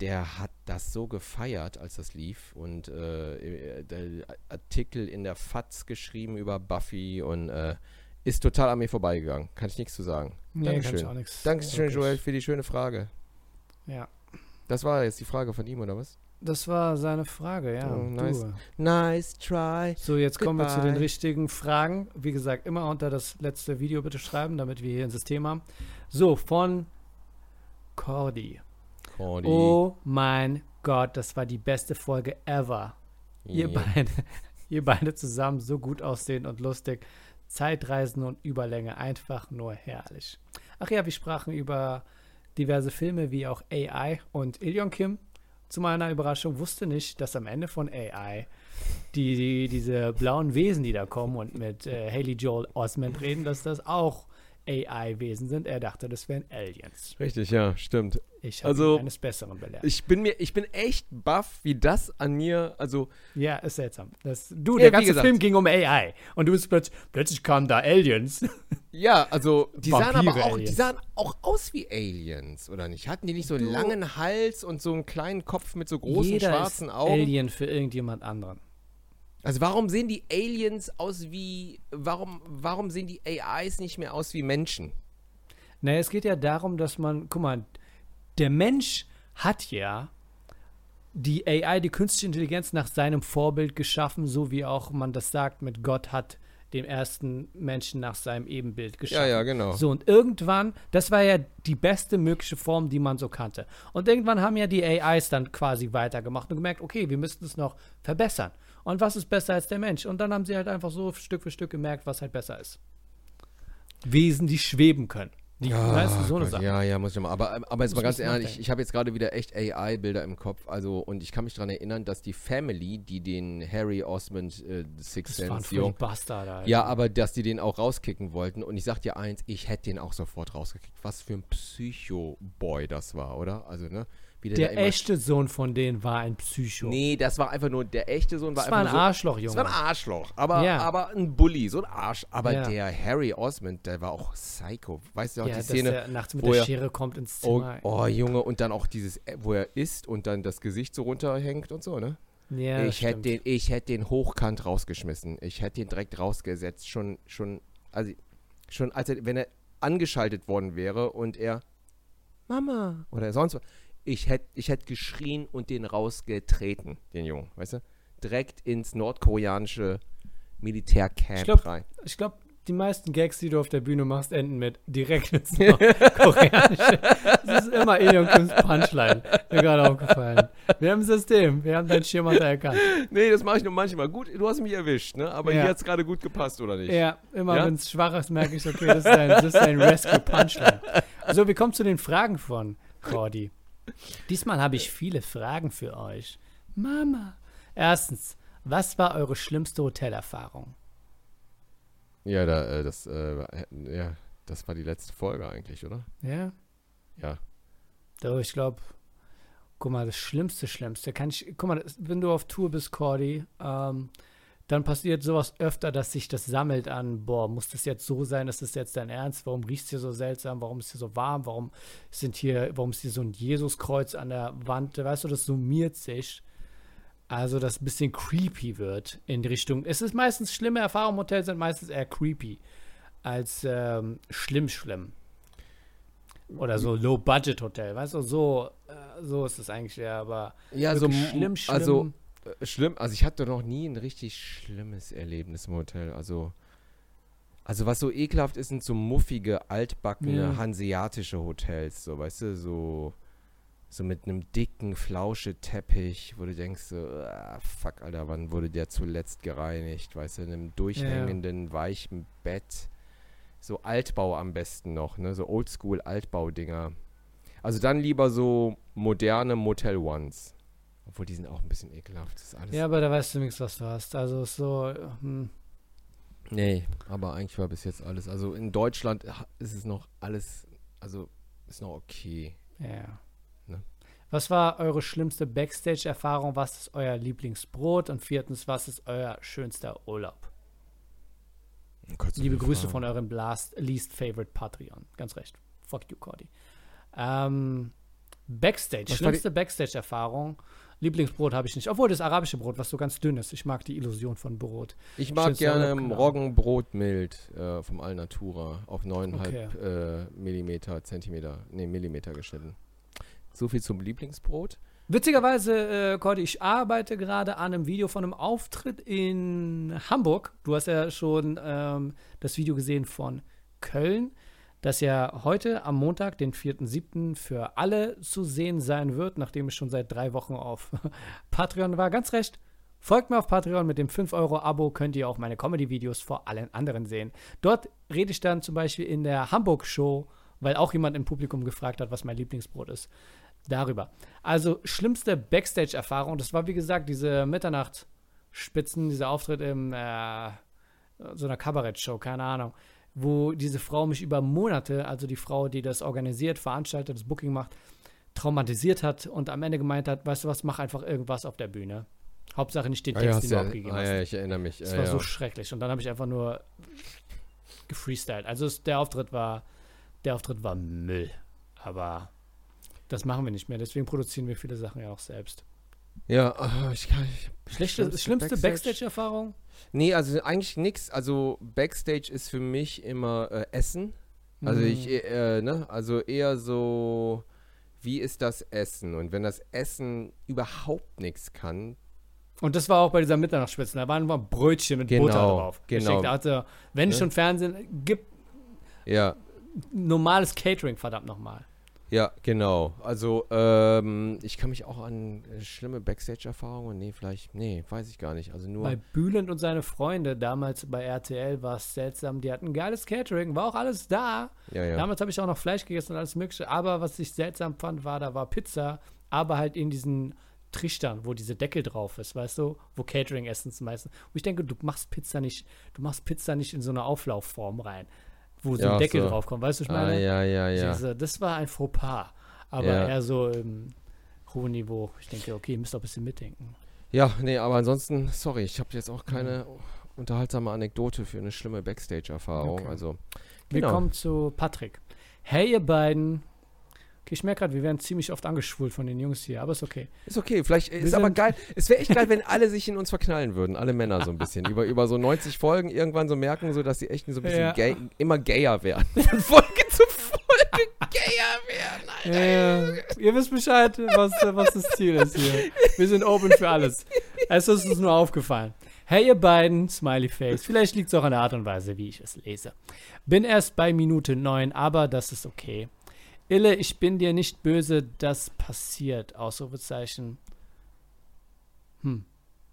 Der hat das so gefeiert, als das lief und äh, der Artikel in der FAZ geschrieben über Buffy und äh, ist total an mir vorbeigegangen. Kann ich nichts zu sagen. Nee, kann ich Dankeschön. auch nichts. Dankeschön. Joel, für die schöne Frage. Ja. Das war jetzt die Frage von ihm, oder was? Das war seine Frage, ja. Oh, nice. Nice try. So, jetzt kommen wir zu den Goodbye. richtigen Fragen. Wie gesagt, immer unter das letzte Video bitte schreiben, damit wir hier ein System haben. So, von Cordy. Cordy. Oh mein Gott, das war die beste Folge ever. Ihr, Yeah. beide, ihr beide zusammen so gut aussehen und lustig. Zeitreisen und Überlänge, einfach nur herrlich. Ach ja, wir sprachen über diverse Filme wie auch AI und Ilion Kim. Zu meiner Überraschung wusste nicht, dass am Ende von AI die, die diese blauen Wesen, die da kommen und mit äh, Haley Joel Osment reden, dass das auch AI-Wesen sind. Er dachte, das wären Aliens. Richtig, ja, stimmt. Ich habe Also, eines Besseren belehrt. Ich bin mir, ich bin echt baff, wie das an mir, also Ja, ist seltsam. Das, du, Ja, der ganze. Film ging um AI. Und du bist plötzlich, plötzlich kamen da Aliens. ja, also die sahen aber Vampire auch, die Aliens. sahen auch aus wie Aliens, oder nicht? Hatten die nicht so einen Du- langen Hals und so einen kleinen Kopf mit so großen schwarzen Augen? Alien für irgendjemand anderen. Also warum sehen die Aliens aus wie, warum, warum sehen die AIs nicht mehr aus wie Menschen? Naja, es geht ja darum, dass man, guck mal, der Mensch hat ja die AI, die künstliche Intelligenz, nach seinem Vorbild geschaffen, so wie auch man das sagt, mit Gott hat den ersten Menschen nach seinem Ebenbild geschaffen. Ja, ja, genau. So, und irgendwann, das war ja die beste mögliche Form, die man so kannte. Und irgendwann haben ja die AIs dann quasi weitergemacht und gemerkt, okay, wir müssten es noch verbessern. Und was ist besser als der Mensch? Und dann haben sie halt einfach so Stück für Stück gemerkt, was halt besser ist. Wesen, die schweben können. Die, Ja, weißt du, so eine Gott, Sache. ja, ja, muss ich mal. Aber, aber jetzt Muss mal ganz ehrlich, nachdenken. ich habe jetzt gerade wieder echt AI-Bilder im Kopf. Also, und ich kann mich daran erinnern, dass die Family, die den Harry Osmond äh, Six Das waren Sense die Jung, Bastarde, Alter. ja, aber dass die den auch rauskicken wollten. Und ich sag dir eins, ich hätte den auch sofort rausgekickt. Was für ein Psycho-Boy das war, oder? Also, ne? Wie Der immer- echte Sohn von denen war ein Psycho. Nee, das war einfach nur, der echte Sohn war das war ein einfach nur so, Arschloch, Das Junge. war ein Arschloch, aber, Ja. aber ein Bully, so ein Arsch. Aber Ja. der Harry Osmond, der war auch Psycho. Weißt du auch ja, die dass Szene? der nachts mit wo der er- Schere kommt ins Oh, Zimmer. oh, Junge, und dann auch dieses, äh, wo er isst und dann das Gesicht so runterhängt und so, ne? ja, das ich hätte den, ich hätte den hochkant rausgeschmissen. Ich hätte den direkt rausgesetzt. Schon, schon, also schon als er, wenn er angeschaltet worden wäre und er Mama oder sonst was. Ich hätte ich hätt geschrien und den rausgetreten, den Jungen, weißt du? Direkt ins nordkoreanische Militärcamp Ich glaub- rein. Ich glaube, die meisten Gags, die du auf der Bühne machst, enden mit direkt ins Koreanische. Das ist immer Elion Kims Punchline. Mir gerade aufgefallen. Wir haben ein System. Wir haben dein Schirmata erkannt. Nee, das mache ich nur manchmal. Gut, du hast mich erwischt, ne? Aber Ja. hier hat es gerade gut gepasst, oder nicht? Ja, immer Ja? wenn es schwach ist, merke ich, okay, das ist ein, das ist ein Rescue Punchline. So, wir kommen zu den Fragen von Cordy. Diesmal habe ich viele Fragen für euch. Mama. Erstens, was war eure schlimmste Hotelerfahrung? Ja, da, äh, das, äh, ja, das war die letzte Folge eigentlich, oder? Ja? Ja. Doch, ich glaube, guck mal, das Schlimmste, Schlimmste kann ich, guck mal, wenn du auf Tour bist, Cordy, ähm, dann passiert sowas öfter, dass sich das sammelt an, boah, muss das jetzt so sein, ist das jetzt dein Ernst? Warum riecht es hier so seltsam? Warum ist hier so warm? Warum sind hier, warum ist hier so ein Jesuskreuz an der Wand? Weißt du, das summiert sich. Also, das ein bisschen creepy wird in die Richtung. Es ist meistens schlimme Erfahrungen im Hotel sind meistens eher creepy als ähm, schlimm, schlimm. Oder so Low-Budget-Hotel, weißt du, so, äh, so ist es eigentlich eher, aber Ja, so schlimm, schlimm. Also schlimm, also ich hatte noch nie ein richtig schlimmes Erlebnis im Hotel. Also, also was so ekelhaft ist, sind so muffige, altbackene, Ja. hanseatische Hotels, so, weißt du, so, so mit einem dicken Flauscheteppich, wo du denkst so, ah, fuck, Alter, wann wurde der zuletzt gereinigt, weißt du, in einem durchhängenden, weichen Bett. So Altbau am besten noch, ne, so Oldschool-Altbau-Dinger. Also dann lieber so moderne Motel Ones. Obwohl die sind auch ein bisschen ekelhaft. Das ist alles. ja, aber da weißt du nichts, was du hast. Also so, hm, Nee, aber eigentlich war bis jetzt alles. Also in Deutschland ist es noch alles, also ist noch okay. ja. Ne? Was war eure schlimmste Backstage-Erfahrung? Was ist euer Lieblingsbrot? Und viertens, was ist euer schönster Urlaub? Liebe Grüße von eurem last, least favorite Patreon. Ganz recht. Fuck you, Cordy. Ähm, Backstage, Was schlimmste Backstage-Erfahrung. Lieblingsbrot habe ich nicht. Obwohl das arabische Brot, was so ganz dünn ist. Ich mag die Illusion von Brot. Ich mag Schönster gerne genau. Roggenbrot mild äh, vom Alnatura auf 9,5 äh, Millimeter, Zentimeter, nee, Millimeter geschnitten. So viel zum Lieblingsbrot. Witzigerweise, äh, Cordy, ich arbeite gerade an einem Video von einem Auftritt in Hamburg. Du hast ja schon ähm, das Video gesehen von Köln, das ja heute am Montag, den 4.7. für alle zu sehen sein wird, nachdem ich schon seit drei Wochen auf Patreon war. Ganz recht. Folgt mir auf Patreon mit dem 5-Euro-Abo, könnt ihr auch meine Comedy-Videos vor allen anderen sehen. Dort rede ich dann zum Beispiel in der Hamburg-Show, weil auch jemand im Publikum gefragt hat, was mein Lieblingsbrot ist darüber. Also schlimmste Backstage-Erfahrung, das war wie gesagt diese Mitternachtsspitzen, dieser Auftritt im äh, so einer Kabarettshow, keine Ahnung, wo diese Frau mich über Monate, also die Frau, die das organisiert, veranstaltet, das Booking macht, traumatisiert hat und am Ende gemeint hat, weißt du was, mach einfach irgendwas auf der Bühne. Hauptsache nicht den Ah ja, Text, hast den du ja, abgegeben ah, hast. ja, ich erinnere mich. Das ja, war ja. so schrecklich. Und dann habe ich einfach nur gefreestylt. Also es, der Auftritt war, der Auftritt war Müll. Aber das machen wir nicht mehr. Deswegen produzieren wir viele Sachen ja auch selbst. Ja, ah, ich kann. Ich, Schlechte, Schlimmste schlimmste Backstage? Backstage-Erfahrung? Nee, also eigentlich nichts. Also Backstage ist für mich immer äh, Essen. Also Mhm. ich, äh, ne, also eher so, wie ist das Essen? Und wenn das Essen überhaupt nichts kann, Und das war auch bei dieser Mitternachtsspitzen. Da waren immer Brötchen mit Genau, Butter drauf. Genau. denke, also, wenn Ne? schon Fernsehen, gib ja, normales Catering, verdammt nochmal. Ja, genau. Also, ähm, ich kann mich auch an äh, schlimme Backstage-Erfahrungen, nee, vielleicht, nee, weiß ich gar nicht. Also nur. Bei Bülent und seine Freunde, damals bei RTL, war es seltsam. Die hatten geiles Catering, war auch alles da. ja, ja. Damals habe ich auch noch Fleisch gegessen und alles Mögliche. Aber was ich seltsam fand, war, da war Pizza, aber halt in diesen Trichtern, wo diese Deckel drauf ist, weißt du, wo Catering-Essen zum meisten. Und ich denke, du machst Pizza nicht, du machst Pizza nicht in so eine Auflaufform rein, wo so Ja, ein Deckel so. drauf kommt, weißt du, was ich ah, meine? ja, ja, ja. Also, das war ein Fauxpas, aber Ja. eher so im hohen Niveau. Ich denke, okay, ihr müsst auch ein bisschen mitdenken. Ja, nee, aber ansonsten, sorry, ich habe jetzt auch keine Mhm. unterhaltsame Anekdote für eine schlimme Backstage-Erfahrung. Okay. Also, Genau. kommen zu Patrick. Hey, ihr beiden. Okay, ich merke gerade, wir werden ziemlich oft angeschwult von den Jungs hier, aber ist okay. ist okay, vielleicht ist Wir aber sind- geil. Es wäre echt geil, wenn alle sich in uns verknallen würden, alle Männer so ein bisschen. über, über so 90 Folgen irgendwann so merken, so dass sie echt so ein bisschen Ja. gay, immer gayer werden. Von Folge zu Folge gayer werden, Alter. Ja, ihr wisst Bescheid, was, was das Ziel ist hier. Wir sind open für alles. Es ist uns nur aufgefallen. Hey, ihr beiden, Smiley Face. Vielleicht liegt es auch an der Art und Weise, wie ich es lese. Bin erst bei Minute 9, aber das ist okay. Ille, ich bin dir nicht böse, das passiert. Ausrufezeichen. Hm.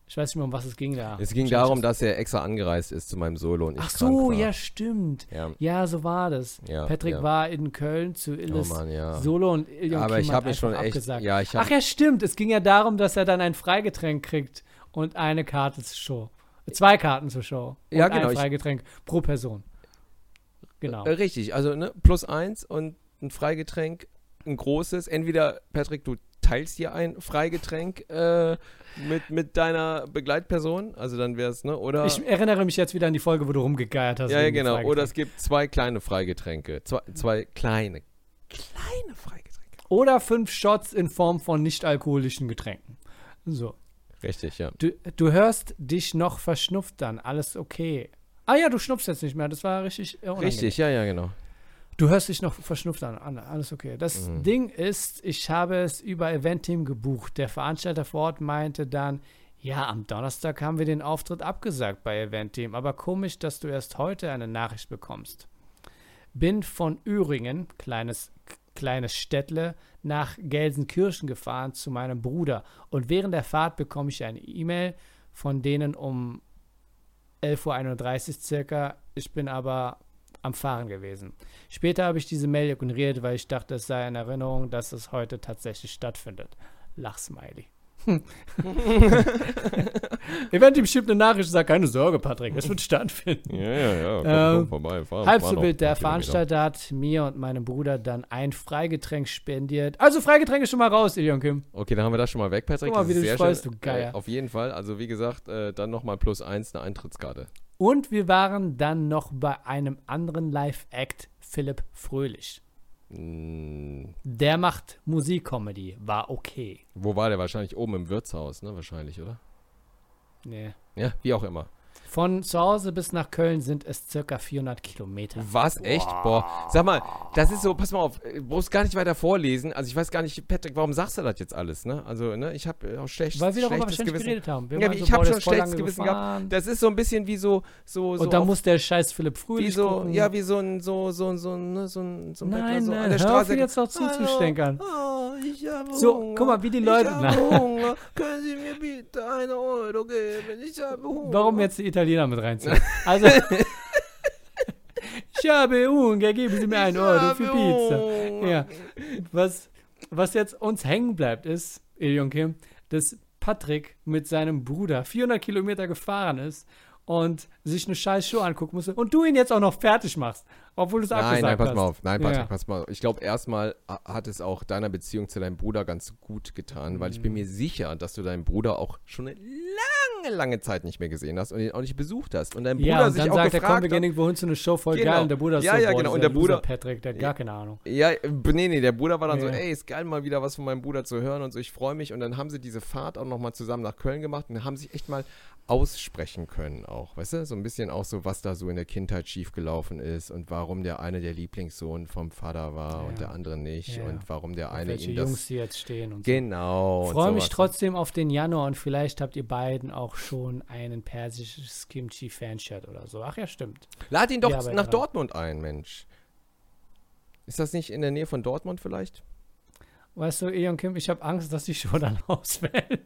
Ich weiß nicht mehr, um was es ging da. Es ging darum, das- dass er extra angereist ist zu meinem Solo und ich Ach so, ja, stimmt. Ja, Ja, so war das. ja, Patrick ja. war in Köln zu Oh Illes Mann, ja. Solo und Ilion aber ich Kim hat habe mich schon echt, abgesagt. ich Ach ja, stimmt. Es ging ja darum, dass er dann ein Freigetränk kriegt und eine Karte zur Show. Zwei Karten zur Show. Und Ja, genau, Ein ich- Freigetränk pro Person. Genau. Äh, richtig, also ne, plus eins und ein Freigetränk, ein großes. Entweder, Patrick, du teilst dir ein Freigetränk äh, mit, mit deiner Begleitperson, also dann wäre es, ne, oder? Ich erinnere mich jetzt wieder an die Folge, wo du rumgegeiert hast. ja, ja, genau. Oder es gibt zwei kleine Freigetränke. Zwei, zwei kleine, kleine Freigetränke. Oder fünf Shots in Form von nicht-alkoholischen Getränken. So. Richtig, ja. Du, du hörst dich noch verschnupft an. Alles okay. Ah ja, du schnupfst jetzt nicht mehr. Das war richtig äh, unangenehm. Richtig, ja, ja, genau. Du hörst dich noch verschnupft an. alles okay. Das Mhm. Ding ist, ich habe es über Eventteam gebucht. Der Veranstalter vor Ort meinte dann, ja, am Donnerstag haben wir den Auftritt abgesagt bei Eventteam. Aber komisch, dass du erst heute eine Nachricht bekommst. Bin von Üringen, kleines, kleines Städtle, nach Gelsenkirchen gefahren zu meinem Bruder. Und während der Fahrt bekomme ich eine E-Mail von denen um 11.31 Uhr circa. Ich bin aber am Fahren gewesen. Später habe ich diese Mail ignoriert, weil ich dachte, es sei eine Erinnerung, dass es heute tatsächlich stattfindet. Lachsmiley. Eventuell schickt eine Nachricht, sag keine Sorge, Patrick, es wird stattfinden. Ja, ja, ja. Komm, Ähm, komm vorbei. Fahr, Halb so wild, der. Veranstalter hat mir und meinem Bruder dann ein Freigetränk spendiert. Also Freigetränk ist schon mal raus, Ilion Kim. Okay, dann haben wir das schon mal weg, Patrick. Guck mal, wie du freust, schön. du Geier. Äh, auf jeden Fall. Also wie gesagt, äh, dann nochmal plus eins eine Eintrittskarte. Und wir waren dann noch bei einem anderen Live-Act, Philipp Fröhlich. Mm, Der macht Musikcomedy, war okay. wo war der? Wahrscheinlich oben im Wirtshaus, ne? Wahrscheinlich, oder? Nee. Ja, wie auch immer. Von zu Hause bis nach Köln sind es circa 400 Kilometer. Was? Echt? Boah. Sag mal, das ist so, pass mal auf, äh, du brauchst gar nicht weiter vorlesen. Also ich weiß gar nicht, Patrick, warum sagst du das jetzt alles, ne? Also, ne, ich habe auch schlecht, Weil wir darüber schlechtes Gewissen. geredet haben. Wir Ja, ich so, hab boah, schon schlechtes Gewissen gefahren. Das ist so ein bisschen wie so, so, so Und da auf- muss der scheiß Philipp wie Fröhlich so, gucken. ja, wie so ein, so, so, so, ne, so ein, so ein Bettler nein, so nein, an der hör auf Straße. ihn jetzt noch zuzustänkern. Oh, ich habe So, Hunger. guck mal, wie die Leute- Ich habe Hunger. Können Sie mir bitte eine Euro geben? Ich habe Hunger. Warum jetzt die Italiener mit reinziehen? Also, ich habe Hunger, geben Sie mir einen Euro für Pizza. Ja. Was, was jetzt uns hängen bleibt, ist, Ilion Kim, dass Patrick mit seinem Bruder 400 Kilometer gefahren ist und sich eine scheiß Show angucken musste und du ihn jetzt auch noch fertig machst, obwohl du es Nein, abgesagt nein, pass hast. mal auf. Nein, Patrick, Ja. pass mal auf. Ich glaube, erstmal ha- hat es auch deiner Beziehung zu deinem Bruder ganz gut getan, weil ich bin Mhm. mir sicher, dass du deinen Bruder auch schon eine lange, lange Zeit nicht mehr gesehen hast und ihn auch nicht besucht hast. Und dein Bruder Ja, und sich dann auch sagt gefragt wir hat, irgendwo hin zu einer Show, voll Genau. geil. Und der Bruder ist Ja, so, ja, boah, genau. Und der Loser Bruder- Patrick, der hat gar keine Ahnung. Ja, nee, nee, der Bruder war dann so, Ja. ey, ist geil, mal wieder was von meinem Bruder zu hören und so, ich freue mich. Und dann haben sie diese Fahrt auch nochmal zusammen nach Köln gemacht und haben sich echt mal aussprechen können auch, weißt du? So ein bisschen auch so, was da so in der Kindheit schiefgelaufen ist und warum der eine der Lieblingssohn vom Vater war Ja. und der andere nicht Ja. und warum der eine welche ihm Jungs das... hier jetzt stehen und Genau. so. Freue mich trotzdem auf den Januar und vielleicht habt ihr beiden auch schon einen persisches Kimchi-Fanshirt oder so. Ach ja, stimmt. Lad ihn doch nach dran. Dortmund ein, Mensch. Ist das nicht in der Nähe von Dortmund vielleicht? Weißt du, Eon Kim, ich habe Angst, dass die Show dann ausfällt.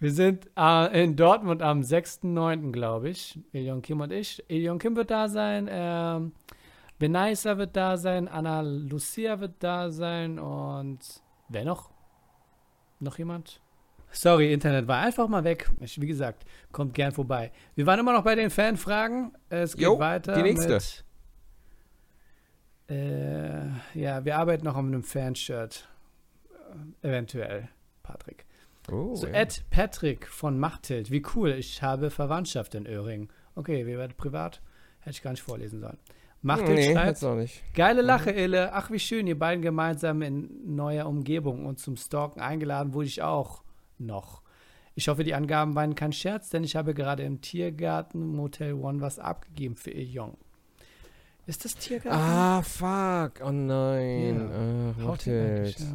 Wir sind äh, in Dortmund am 6.9., glaube ich. Elion Kim und ich. Elion Kim wird da sein. Ähm, Benaisa wird da sein. Anna Lucia wird da sein. Und wer noch? Noch jemand? Sorry, Internet war einfach mal weg. Ich, wie gesagt, kommt gern vorbei. Wir waren immer noch bei den Fanfragen. Es geht Jo, weiter. die nächste. Mit, äh, ja, wir arbeiten noch an einem Fanshirt. Äh, eventuell, Patrick. Oh, So, ja. Ed Patrick von Machthild. Wie cool, ich habe Verwandtschaft in Öhringen. Okay, wir werden privat. Hätte ich gar nicht vorlesen sollen. Machthild nee, schreibt, auch nicht. geile Lache, Ille. Ach, wie schön, ihr beiden gemeinsam in neuer Umgebung und zum Stalken eingeladen wurde ich auch noch. Ich hoffe, die Angaben waren kein Scherz, denn ich habe gerade im Tiergarten Motel One was abgegeben für ihr Jung. Ist das Tiergarten? Ah, fuck. Oh nein. Ihn eigentlich, Mathilde. ja.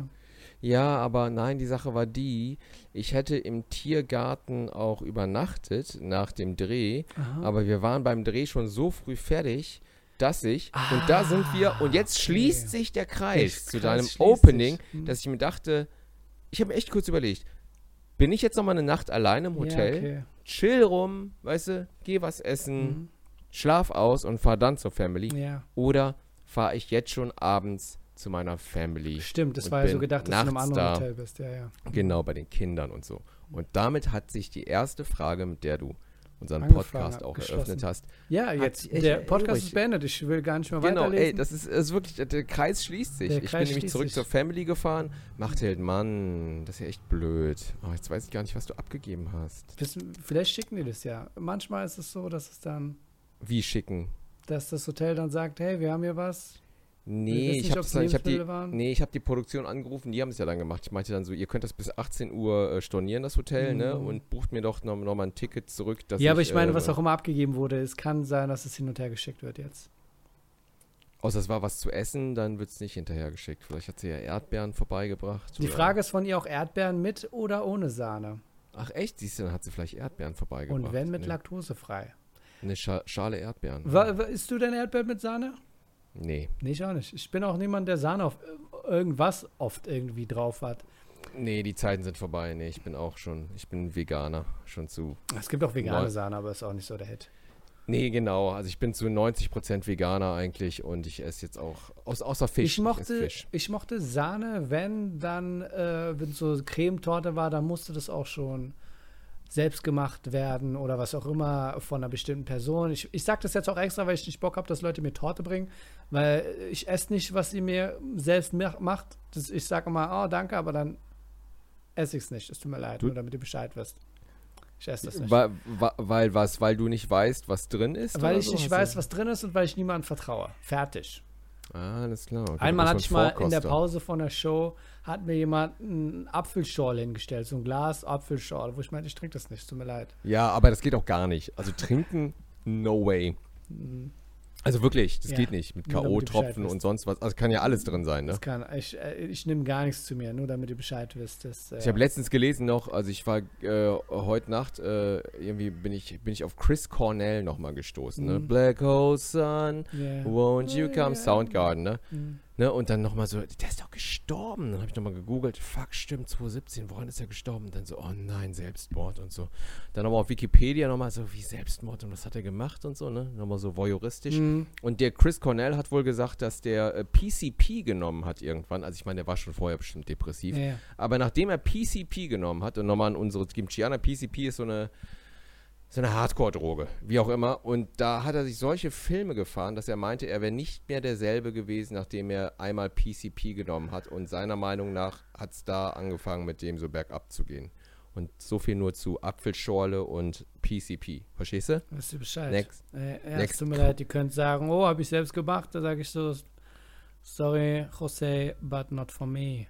Ja, aber nein, die Sache war die, ich hätte im Tiergarten auch übernachtet nach dem Dreh, Aha. aber wir waren beim Dreh schon so früh fertig, dass ich, und da sind wir, und jetzt okay. schließt sich der Kreis zu deinem Opening. Hm. dass ich mir dachte, ich habe mir echt kurz überlegt, bin ich jetzt noch mal eine Nacht allein im Hotel, Ja, okay. chill rum, weißt du, geh was essen, Mhm. schlaf aus und fahr dann zur Family, Ja. oder fahre ich jetzt schon abends zu meiner Family? Stimmt, das war ja so gedacht, dass du in einem anderen da. Hotel bist. Ja, ja. Genau, bei den Kindern und so. Und damit hat sich die erste Frage, mit der du unseren Podcast auch eröffnet hast. Ja, jetzt, der Podcast erübrigt. ist beendet. Ich will gar nicht mehr Genau, weiterlesen. ey, das ist, ist wirklich, der Kreis schließt sich. Der ich Kreis bin nämlich zurück sich. zur Family gefahren. Machthild, Mann, das ist ja echt blöd. Oh, jetzt weiß ich gar nicht, was du abgegeben hast. Vielleicht schicken die das ja. Manchmal ist es so, dass es dann, Wie schicken? dass das Hotel dann sagt, hey, wir haben hier was. Nee, ich nicht, habe hab die, waren. nee, ich hab die Produktion angerufen, die haben es ja dann gemacht. Ich meinte dann so, ihr könnt das bis 18 Uhr äh, stornieren, das Hotel, ne? Mhm. Und bucht mir doch noch, noch mal ein Ticket zurück. Dass ja, aber ich meine, äh, was auch immer abgegeben wurde, es kann sein, dass es hin und her geschickt wird jetzt. Außer es war was zu essen, dann wird es nicht hinterhergeschickt. Vielleicht hat sie ja Erdbeeren vorbeigebracht. Die oder- Frage ist von ihr auch Erdbeeren mit oder ohne Sahne. Ach echt? Siehst du, dann hat sie vielleicht Erdbeeren vorbeigebracht. Und wenn mit ne? laktosefrei. Eine Scha Schale Erdbeeren. Wa- Isst du denn Erdbeeren mit Sahne? Nee. Nee, ich auch nicht. Ich bin auch niemand, der Sahne auf irgendwas oft irgendwie drauf hat. Nee, die Zeiten sind vorbei. Nee, ich bin auch schon, ich bin Veganer. Schon zu. Es gibt auch vegane Neu- Sahne, aber ist auch nicht so der Hit. Nee, genau. Also ich bin zu 90% Veganer eigentlich und ich esse jetzt auch, aus, außer Fisch. Ich mochte, Fisch. ich mochte Sahne, wenn dann, äh, wenn so Cremetorte war, dann musste das auch schon selbst gemacht werden oder was auch immer von einer bestimmten Person. Ich, ich sage das jetzt auch extra, weil ich nicht Bock habe, dass Leute mir Torte bringen, weil ich esse nicht, was sie mir selbst mach- macht. Das, ich sage immer, oh, danke, aber dann esse ich es nicht. Es tut mir leid, Du- nur damit du Bescheid wirst. Ich esse das nicht. Weil, weil was? Weil du nicht weißt, was drin ist? Weil ich so? nicht weiß, was drin ist und weil ich niemandem vertraue. Fertig. Ah, alles klar. Okay, Einmal hatte ich mal in der. Pause von der Show, hat mir jemand einen Apfelschorle hingestellt, so ein Glas Apfelschorle, wo ich meinte, ich trinke das nicht, tut mir leid. Ja, aber das geht auch gar nicht. Also trinken, no way. Mhm. Also wirklich, das Ja, geht nicht. Mit K.O.-Tropfen und sonst was. Also kann ja alles drin sein, ne? Das kann, ich, äh, ich nehme gar nichts zu mir, nur damit ihr Bescheid wisst. Das, äh, Ich habe letztens gelesen noch, also ich war äh, heute Nacht, äh, irgendwie bin ich, bin ich auf Chris Cornell nochmal gestoßen, ne? Mhm. Black Hole Sun, yeah. won't you come, Ja. Soundgarden, ne? Mhm. Ne? Und dann nochmal so, der ist doch gestorben. Dann habe ich nochmal gegoogelt, fuck, stimmt, 2017, woran ist er gestorben? Und dann so, oh nein, Selbstmord und so. Dann nochmal auf Wikipedia nochmal so, wie Selbstmord und was hat er gemacht und so, ne? Nochmal so voyeuristisch. Mhm. Und der Chris Cornell hat wohl gesagt, dass der äh, PCP genommen hat irgendwann. Also ich meine, der war schon vorher bestimmt depressiv. Ja, ja. Aber nachdem er PCP genommen hat, und nochmal an unsere Kimchianer, PCP ist so eine, so eine Hardcore-Droge, wie auch immer. Und da hat er sich solche Filme gefahren, dass er meinte, er wäre nicht mehr derselbe gewesen, nachdem er einmal PCP genommen hat. Und seiner Meinung nach hat es da angefangen, mit dem so bergab zu gehen. Und so viel nur zu Apfelschorle und PCP. Verstehst du? Wisst ihr Bescheid? Next. Äh, Next. tut mir leid, ihr könnt sagen, oh, habe ich selbst gemacht. Da sage ich so, sorry, Jose, but not for me.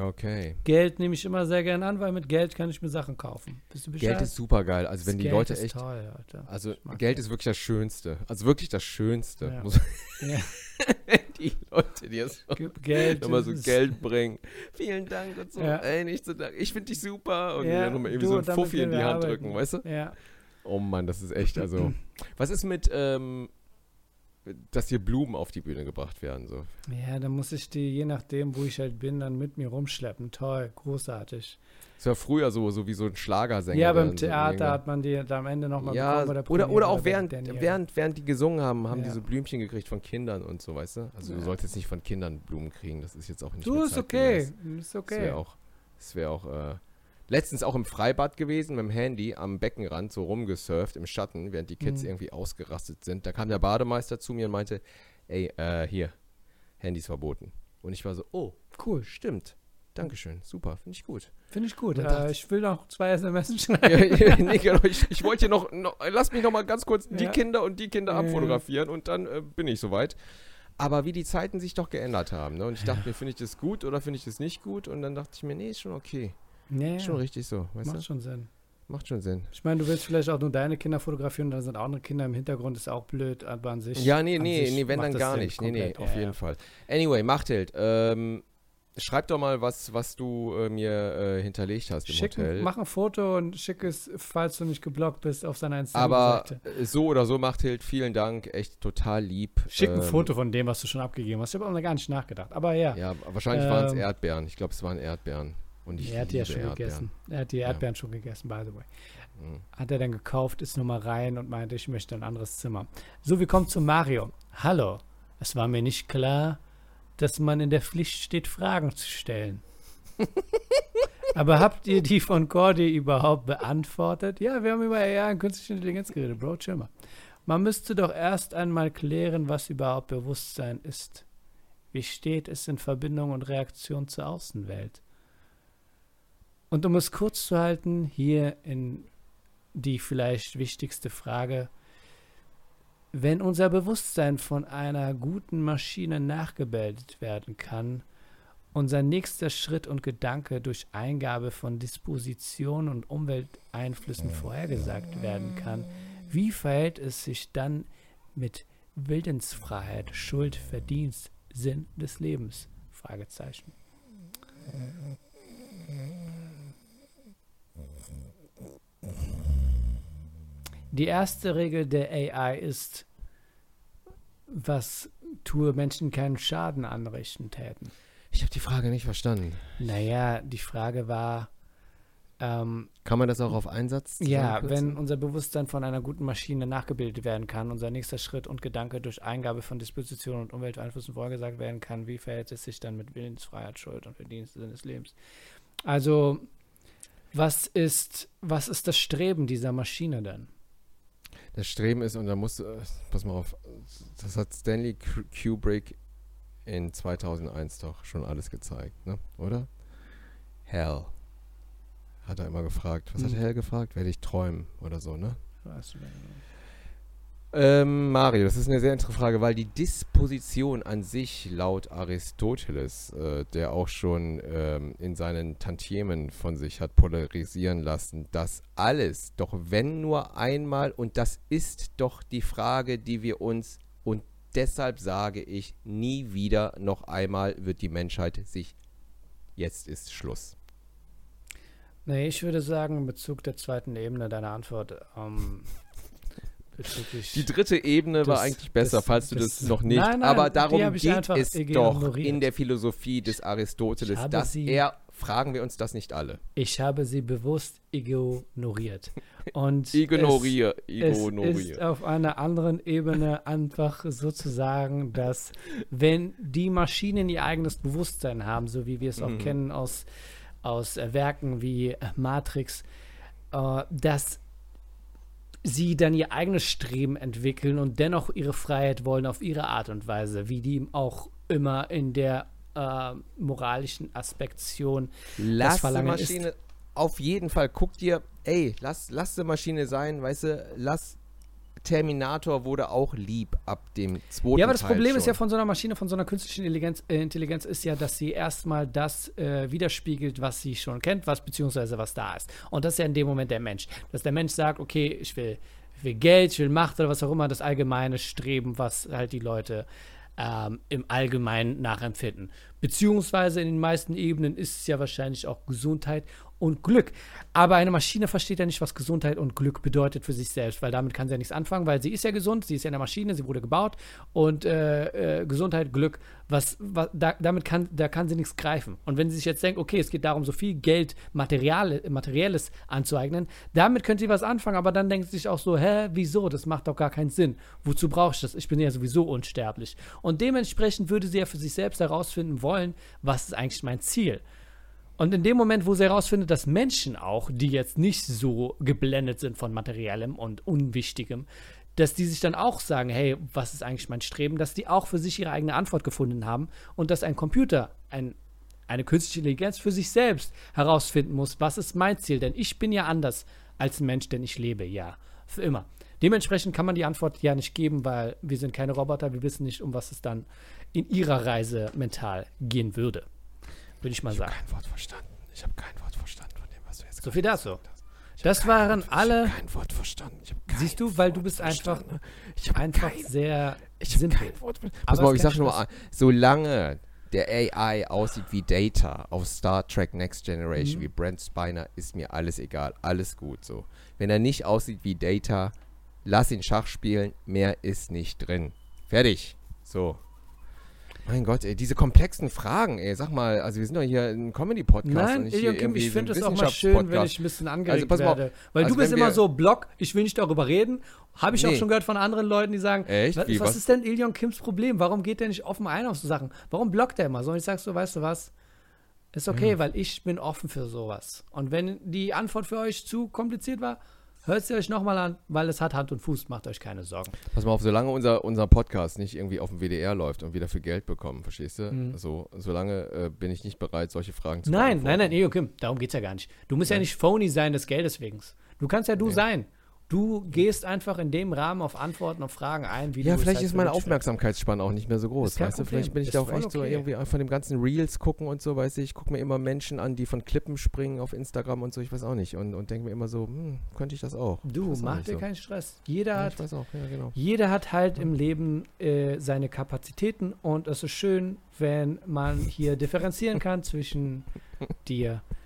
Okay. Geld nehme ich immer sehr gern an, weil mit Geld kann ich mir Sachen kaufen. Bist du Bescheid? Geld ist super geil. Also wenn Das die Geld Leute ist echt. Toll, Alter. Also Geld ist wirklich das Schönste. Also wirklich das Schönste. Ja. Ja. die Leute, die es Geld. nochmal so das Geld bringen. Vielen Dank und so. Ja. Ey, nicht so Dank. Ich finde dich super. Und Ja, dann nochmal irgendwie so ein Fuffi in die Hand arbeiten. drücken, weißt du? Ja. Oh Mann, das ist echt, also. Was ist mit, ähm, dass hier Blumen auf die Bühne gebracht werden. So. Ja, dann muss ich die, je nachdem, wo ich halt bin, dann mit mir rumschleppen. Toll, großartig. Das war früher so, so wie so ein Schlagersänger. Ja, beim so Theater irgendwann- hat man die da am Ende nochmal ja, bei der oder, Premiere oder auch bei während, während, während die gesungen haben, haben Ja. diese Blümchen gekriegt von Kindern und so, weißt du? Also du Ja. solltest nicht von Kindern Blumen kriegen, das ist jetzt auch nicht Du, mehr ist okay. Ist Das okay. wäre auch, das wäre auch, äh, letztens auch im Freibad gewesen, mit dem Handy am Beckenrand so rumgesurft im Schatten, während die Kids Mhm. irgendwie ausgerastet sind. Da kam der Bademeister zu mir und meinte, ey, äh, hier, Handys verboten. Und ich war so, oh, Cool. stimmt. Dankeschön, super, finde ich gut. Finde ich gut. Äh, ich will noch zwei SMS schreiben. ja, nee, genau, ich, ich wollte hier noch, noch, lass mich noch mal ganz kurz die Ja. Kinder und die Kinder ja. abfotografieren und dann äh, bin ich soweit. Aber wie die Zeiten sich doch geändert haben. Ne? Und ich dachte mir, finde ich das gut oder finde ich das nicht gut? Und dann dachte ich mir, nee, ist schon okay. Ja, schon richtig so, weißt Macht du? schon Sinn. Macht schon Sinn. Ich meine, du willst vielleicht auch nur deine Kinder fotografieren, da sind auch andere Kinder im Hintergrund, ist auch blöd, aber an sich. Ja, nee, nee, nee, wenn dann gar Sinn, nicht. Nee, nee, komplett. auf Ja, jeden ja. Fall. Anyway, Machthild, ähm, schreib doch mal, was, was du äh, mir äh, hinterlegt hast im Schick, Hotel. mach ein Foto und schick es, falls du nicht geblockt bist, auf seiner Aber Instagram-Seite. äh, so oder so, Machthild, vielen Dank. Echt total lieb. Schick ein Ähm, Foto von dem, was du schon abgegeben hast. Ich habe auch noch gar nicht nachgedacht. Aber ja, Ja, wahrscheinlich waren es Ähm, Erdbeeren. Ich glaube, es waren Erdbeeren. Und ich er hat die ja schon Erdbeeren. gegessen. Er hat die Erdbeeren schon gegessen, by the way. Mhm. Hat er dann gekauft, ist nochmal rein und meinte, ich möchte ein anderes Zimmer. So, wir kommen zu Mario. Hallo, es war mir nicht klar, dass man in der Pflicht steht, Fragen zu stellen. Aber habt ihr die von Cordy überhaupt beantwortet? Ja, wir haben über AI und künstliche Intelligenz geredet, Bro, chill mal. Man müsste doch erst einmal klären, was überhaupt Bewusstsein ist. Wie steht es in Verbindung und Reaktion zur Außenwelt? Und um es kurz zu halten, hier in die vielleicht wichtigste Frage. Wenn unser Bewusstsein von einer guten Maschine nachgebildet werden kann, unser nächster Schritt und Gedanke durch Eingabe von Dispositionen und Umwelteinflüssen vorhergesagt werden kann, wie verhält es sich dann mit Willensfreiheit, Schuld, Verdienst, Sinn des Lebens? Fragezeichen. Die erste Regel der AI ist, was tue Menschen keinen Schaden anrichten täten. Ich habe die Frage nicht verstanden. Naja, die Frage war, ähm, Kann man das auch auf Einsatz ja, wenn unser Bewusstsein von einer guten Maschine nachgebildet werden kann, unser nächster Schritt und Gedanke durch Eingabe von Dispositionen und Umwelteinflüssen vorhergesagt werden kann, wie verhält es sich dann mit Willensfreiheit, Schuld und Verdienst des Lebens? Also, was ist, was ist das Streben dieser Maschine denn? Das Streben ist, und da musst du, äh, pass mal auf, das hat Stanley Ku- Kubrick in 2001 doch schon alles gezeigt, ne? oder? Hell. Hat er immer gefragt. Was hat Hm. Hell gefragt? Werde ich träumen oder so, ne? Weißt du, Ähm, Mario, das ist eine sehr interessante Frage, weil die Disposition an sich laut Aristoteles, äh, der auch schon ähm, in seinen Tantiemen von sich hat polarisieren lassen, dass alles, doch wenn nur einmal, und das ist doch die Frage, die wir uns, und deshalb sage ich, nie wieder noch einmal wird die Menschheit sich, jetzt ist Schluss. Nee, ich würde sagen, in Bezug der zweiten Ebene deiner Antwort, ähm. Die dritte Ebene war eigentlich besser, das- falls du das, das- noch nicht. Nein, nein, aber darum geht es doch in der Philosophie des Aristoteles, dass sie- er, fragen wir uns das nicht alle. ich habe sie bewusst ignoriert. Und Ignoriere, Es, es ist ignoriere. auf einer anderen Ebene einfach sozusagen, dass wenn die Maschinen ihr eigenes Bewusstsein haben, so wie wir es auch Mhm. kennen aus, aus Werken wie Matrix, äh, dass sie dann ihr eigenes Streben entwickeln und dennoch ihre Freiheit wollen auf ihre Art und Weise, wie die auch immer in der äh, moralischen Aspektion Lass die Verlangen ist- Maschine, auf jeden Fall, guck dir, ey, lass, lass die Maschine sein, weißt du, lass, Terminator wurde auch lieb ab dem zweiten Ja, aber das Teil Problem schon. ist ja von so einer Maschine, von so einer künstlichen Intelligenz, äh, Intelligenz ist ja, dass sie erstmal das äh, widerspiegelt, was sie schon kennt, was beziehungsweise was da ist. Und das ist ja in dem Moment der Mensch. Dass der Mensch sagt, okay, ich will, ich will Geld, ich will Macht oder was auch immer, das allgemeine Streben, was halt die Leute ähm, im Allgemeinen nachempfinden. Beziehungsweise in den meisten Ebenen ist es ja wahrscheinlich auch Gesundheit und Glück. Aber eine Maschine versteht ja nicht, was Gesundheit und Glück bedeutet für sich selbst, weil damit kann sie ja nichts anfangen, weil sie ist ja gesund, sie ist ja eine Maschine, sie wurde gebaut und äh, äh, Gesundheit, Glück, was, was da, damit kann, da kann sie nichts greifen. Und wenn sie sich jetzt denkt, okay, es geht darum, so viel Geld, Material, Materielles anzueignen, damit könnte sie was anfangen, aber dann denkt sie sich auch so, hä, wieso? Das macht doch gar keinen Sinn. Wozu brauche ich das? Ich bin ja sowieso unsterblich. Und dementsprechend würde sie ja für sich selbst herausfinden wollen, wollen, was ist eigentlich mein Ziel? Und in dem Moment, wo sie herausfindet, dass Menschen auch, die jetzt nicht so geblendet sind von Materiellem und Unwichtigem, dass die sich dann auch sagen, hey, was ist eigentlich mein Streben, dass die auch für sich ihre eigene Antwort gefunden haben und dass ein Computer, ein, eine künstliche Intelligenz für sich selbst herausfinden muss, was ist mein Ziel, denn ich bin ja anders als ein Mensch, denn ich lebe ja für immer. Dementsprechend kann man die Antwort ja nicht geben, weil wir sind keine Roboter, wir wissen nicht, um was es dann in ihrer Reise mental gehen würde. Würde ich mal ich sagen. Ich habe kein Wort verstanden. Ich habe kein Wort verstanden von dem, was du jetzt So viel dazu. hast. Das waren Wort, alle. Ich habe kein Wort verstanden. Ich hab kein Siehst du, weil du Wort bist einfach. Ich hab einfach kein, sehr ich hab simpel. kein Wort Pass mal, ich kein sag nur mal, solange der AI aussieht wie Data auf Star Trek Next Generation, Mhm. wie Brent Spiner, ist mir alles egal. Alles gut so. Wenn er nicht aussieht wie Data, lass ihn Schach spielen. Mehr ist nicht drin. Fertig. So. Mein Gott, ey, diese komplexen Fragen, ey, sag mal, also wir sind doch hier ein Comedy-Podcast. und Nein, nicht Ilion hier Kim, ich finde es auch mal schön, wenn ich ein bisschen angeregt pass mal auf, werde. Weil also du bist immer so Block, ich will nicht darüber reden. Habe ich auch Nee. schon gehört von anderen Leuten, die sagen, Echt? was, Wie, was was? ist denn Ilion Kims Problem? Warum geht der nicht offen ein auf so Sachen? Warum blockt er immer so? Und ich sag so, weißt du was? Ist okay, weil ich bin offen für sowas. Und wenn die Antwort für euch zu kompliziert war, hört sie euch nochmal an, weil es hat Hand und Fuß, macht euch keine Sorgen. Pass mal auf, solange unser, unser Podcast nicht irgendwie auf dem WDR läuft und wir dafür Geld bekommen, verstehst du? Mhm. So, solange äh, bin ich nicht bereit, solche Fragen zu Nein, nein, beantworten. nein, Ilion Kim, darum geht's ja gar nicht. Du musst ja Nein. nicht phony sein des Geldes wegen. Du kannst ja du Nee. sein. Du gehst einfach in dem Rahmen auf Antworten, auf Fragen ein, wie Ja, vielleicht halt ist meine Aufmerksamkeitsspanne auch nicht mehr so groß, weißt du? Vielleicht bin ich Ist da auch echt so okay. irgendwie von dem ganzen Reels gucken und so, weißt du, ich gucke mir immer Menschen an, die von Klippen springen auf Instagram und so, ich weiß auch nicht. Und, und denke mir immer so, hm, könnte ich das auch? Du, auch mach dir so. keinen Stress. Jeder Ja, hat ja, genau. Jeder hat halt im Leben äh, seine Kapazitäten und es ist schön, wenn man hier differenzieren kann zwischen dir und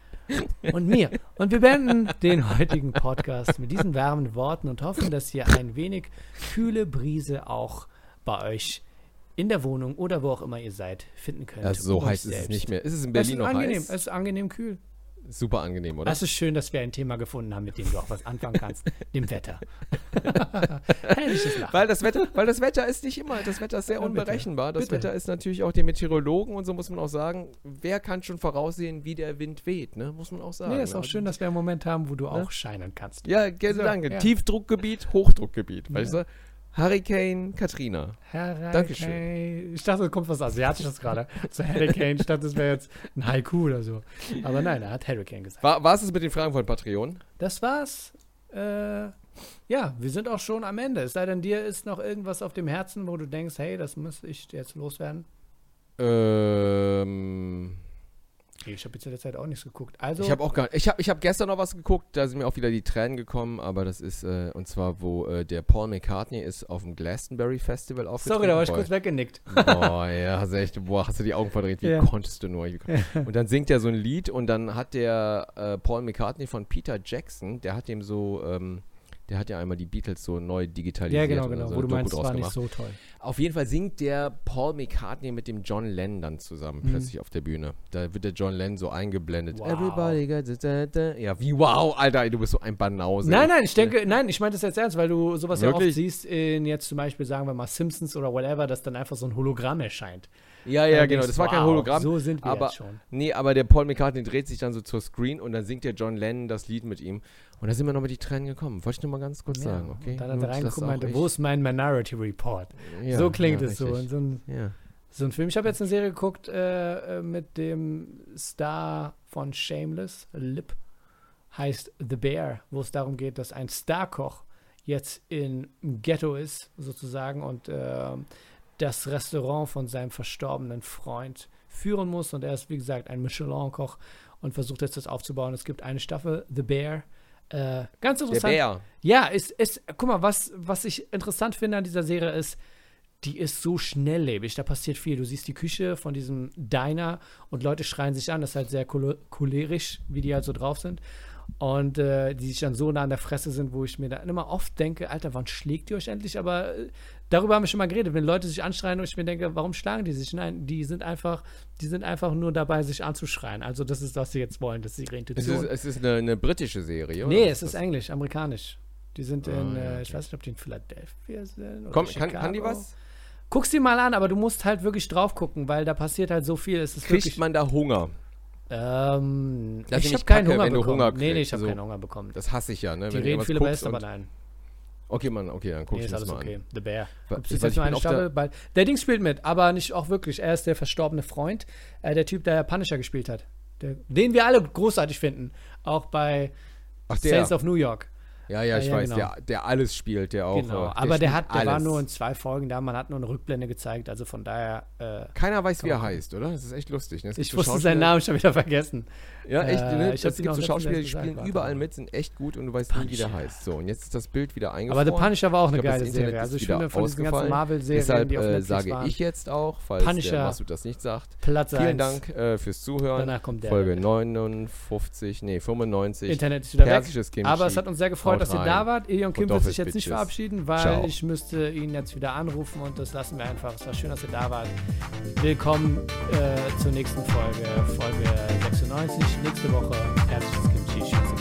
mir. Und wir beenden den heutigen Podcast mit diesen warmen Worten und hoffen, dass ihr ein wenig kühle Brise auch bei euch in der Wohnung oder wo auch immer ihr seid finden könnt. Ja, so heiß ist es selbst. nicht mehr. Ist es in Es Berlin ist noch angenehm, heiß? es ist angenehm kühl. Super angenehm, oder? Es ist schön, dass wir ein Thema gefunden haben, mit dem du auch was anfangen kannst, dem Wetter. Herrliches Lachen. Weil das Wetter, weil das Wetter ist nicht immer, das Wetter ist sehr Ja, unberechenbar. Das Bitte. Wetter ist natürlich auch den Meteorologen und so muss man auch sagen, wer kann schon voraussehen, wie der Wind weht, ne? Muss man auch sagen. Nee, ist ne? auch schön, dass wir einen Moment haben, wo du auch Ne? scheinen kannst. Ja, ge- So, danke. ja. Tiefdruckgebiet, Hochdruckgebiet, weißt du? Hurricane Katrina. Hurricane. Dankeschön. Ich dachte, es kommt was Asiatisches gerade. So Hurricane. Ich dachte, das wäre jetzt ein Haiku oder so. Aber nein, er hat Hurricane gesagt. War, war es mit den Fragen von Patreon? Das war's. Äh, ja, wir sind auch schon am Ende. Es sei denn, dir ist noch irgendwas auf dem Herzen, wo du denkst, hey, das muss ich jetzt loswerden. Ähm, ich habe jetzt in der Zeit auch nichts geguckt. Also, ich habe auch gar ich habe ich hab gestern noch was geguckt, da sind mir auch wieder die Tränen gekommen, aber das ist, äh, und zwar, wo äh, der Paul McCartney ist auf dem Glastonbury Festival aufgetreten. sorry, da war ich Boah, kurz weggenickt. Boah, ja, hast du echt, boah, hast du die Augen verdreht, wie Ja. konntest du nur? Und dann singt er so ein Lied und dann hat der äh, Paul McCartney von Peter Jackson, der hat dem so, ähm, der hat ja einmal die Beatles so neu digitalisiert. Ja, genau, genau. so wo du meinst, Doku es war nicht so toll. Auf jeden Fall singt der Paul McCartney mit dem John Lennon dann zusammen Mhm. plötzlich auf der Bühne. Da wird der John Lennon so eingeblendet. Wow. Everybody got da, da. Ja, wie wow, Alter, du bist so ein Banause. Nein, nein, ich denke, nein, ich meine das jetzt ernst, weil du sowas ja Wirklich? oft siehst in jetzt zum Beispiel, sagen wir mal, Simpsons oder whatever, dass dann einfach so ein Hologramm erscheint. Ja, ja, genau, das war kein wow, Hologramm. So sind wir aber- jetzt schon. Nee, aber der Paul McCartney dreht sich dann so zur Screen und dann singt der John Lennon das Lied mit ihm. Und da sind mir nochmal die Tränen gekommen. Wollte ich nur mal ganz kurz Ja, sagen, okay? Und dann hat er reingeguckt meinte, wo ist mein Minority Report? Ja, so klingt ja, es so. Und so ein, so ein Film. Ich habe jetzt eine Serie geguckt äh, äh, mit dem Star von Shameless, Lip, heißt The Bear, wo es darum geht, dass ein Starkoch jetzt in Ghetto ist, sozusagen, und ähm, das Restaurant von seinem verstorbenen Freund führen muss. Und er ist, wie gesagt, ein Michelin-Koch und versucht jetzt das aufzubauen. Es gibt eine Staffel, The Bear. Äh, ganz Der interessant. Bär. Ja, ist, ist, guck mal, was, was ich interessant finde an dieser Serie ist, die ist so schnelllebig, da passiert viel. Du siehst die Küche von diesem Diner und Leute schreien sich an, das ist halt sehr cholerisch, wie die halt so drauf sind. Und äh, die sich dann so nah an der Fresse sind, wo ich mir dann immer oft denke, Alter, wann schlägt ihr euch endlich? Aber äh, darüber haben wir schon mal geredet, wenn Leute sich anschreien und ich mir denke, warum schlagen die sich? Nein, die sind einfach, die sind einfach nur dabei, sich anzuschreien. Also das ist, was sie jetzt wollen, das ist ihre. Es ist, es ist eine, eine, britische Serie, oder? Nee, es ist englisch, amerikanisch. Die sind in, oh, ja, okay. äh, ich weiß nicht, ob die in Philadelphia sind. Komm, kann, kann die was? Guck sie mal an, aber du musst halt wirklich drauf gucken, weil da passiert halt so viel. Es ist Kriegt wirklich, man da Hunger? Ähm, ich habe keinen Hunger bekommen. Hunger nee, nee, ich habe also, keinen Hunger bekommen. Das hasse ich ja, ne? Die wenn reden viele Best, aber nein. Okay, Mann, okay, dann guck nee, ich das mal okay. an. The Bear. Gibt es jetzt nur eine Staffel? Der, der Ding spielt mit, aber nicht auch wirklich. Er ist der verstorbene Freund, äh, der Typ, der Punisher gespielt hat. Der, den wir alle großartig finden. Auch bei Ach, Saints of New York. Ja, ja, ich ja, weiß, genau. der, der alles spielt, der auch. Genau, äh, der aber der hat, der alles. war nur in zwei Folgen da, man hat nur eine Rückblende gezeigt, also von daher. Äh, Keiner weiß, wie er heißt, oder? Das ist echt lustig. Ne? Ich wusste seinen Namen schon wieder vergessen. Ja, echt, ne? Ich es gibt so Schauspieler, die spielen gesagt, überall mit, sind echt gut und du weißt Punisher. nie, wie der heißt. So, und jetzt ist das Bild wieder eingefroren. Aber The Punisher war auch eine geile Serie. Also ich finde von diesen ganzen Marvel-Serien, Deshalb die auf äh, sage waren. ich jetzt auch, falls Punisher, der Masud das nicht sagt. Platz Vielen Dank äh, fürs Zuhören. Danach kommt der. Folge 59, nee, 95. Internet ist wieder weg. Aber es hat uns sehr gefreut, dass ihr da wart. Ilion Kim wird sich jetzt nicht verabschieden, weil ich müsste ihn jetzt wieder anrufen und das lassen wir einfach. Es war schön, dass ihr da wart. Willkommen äh, zur nächsten Folge, Folge 96 nächste Woche. Herzliches Kimchi.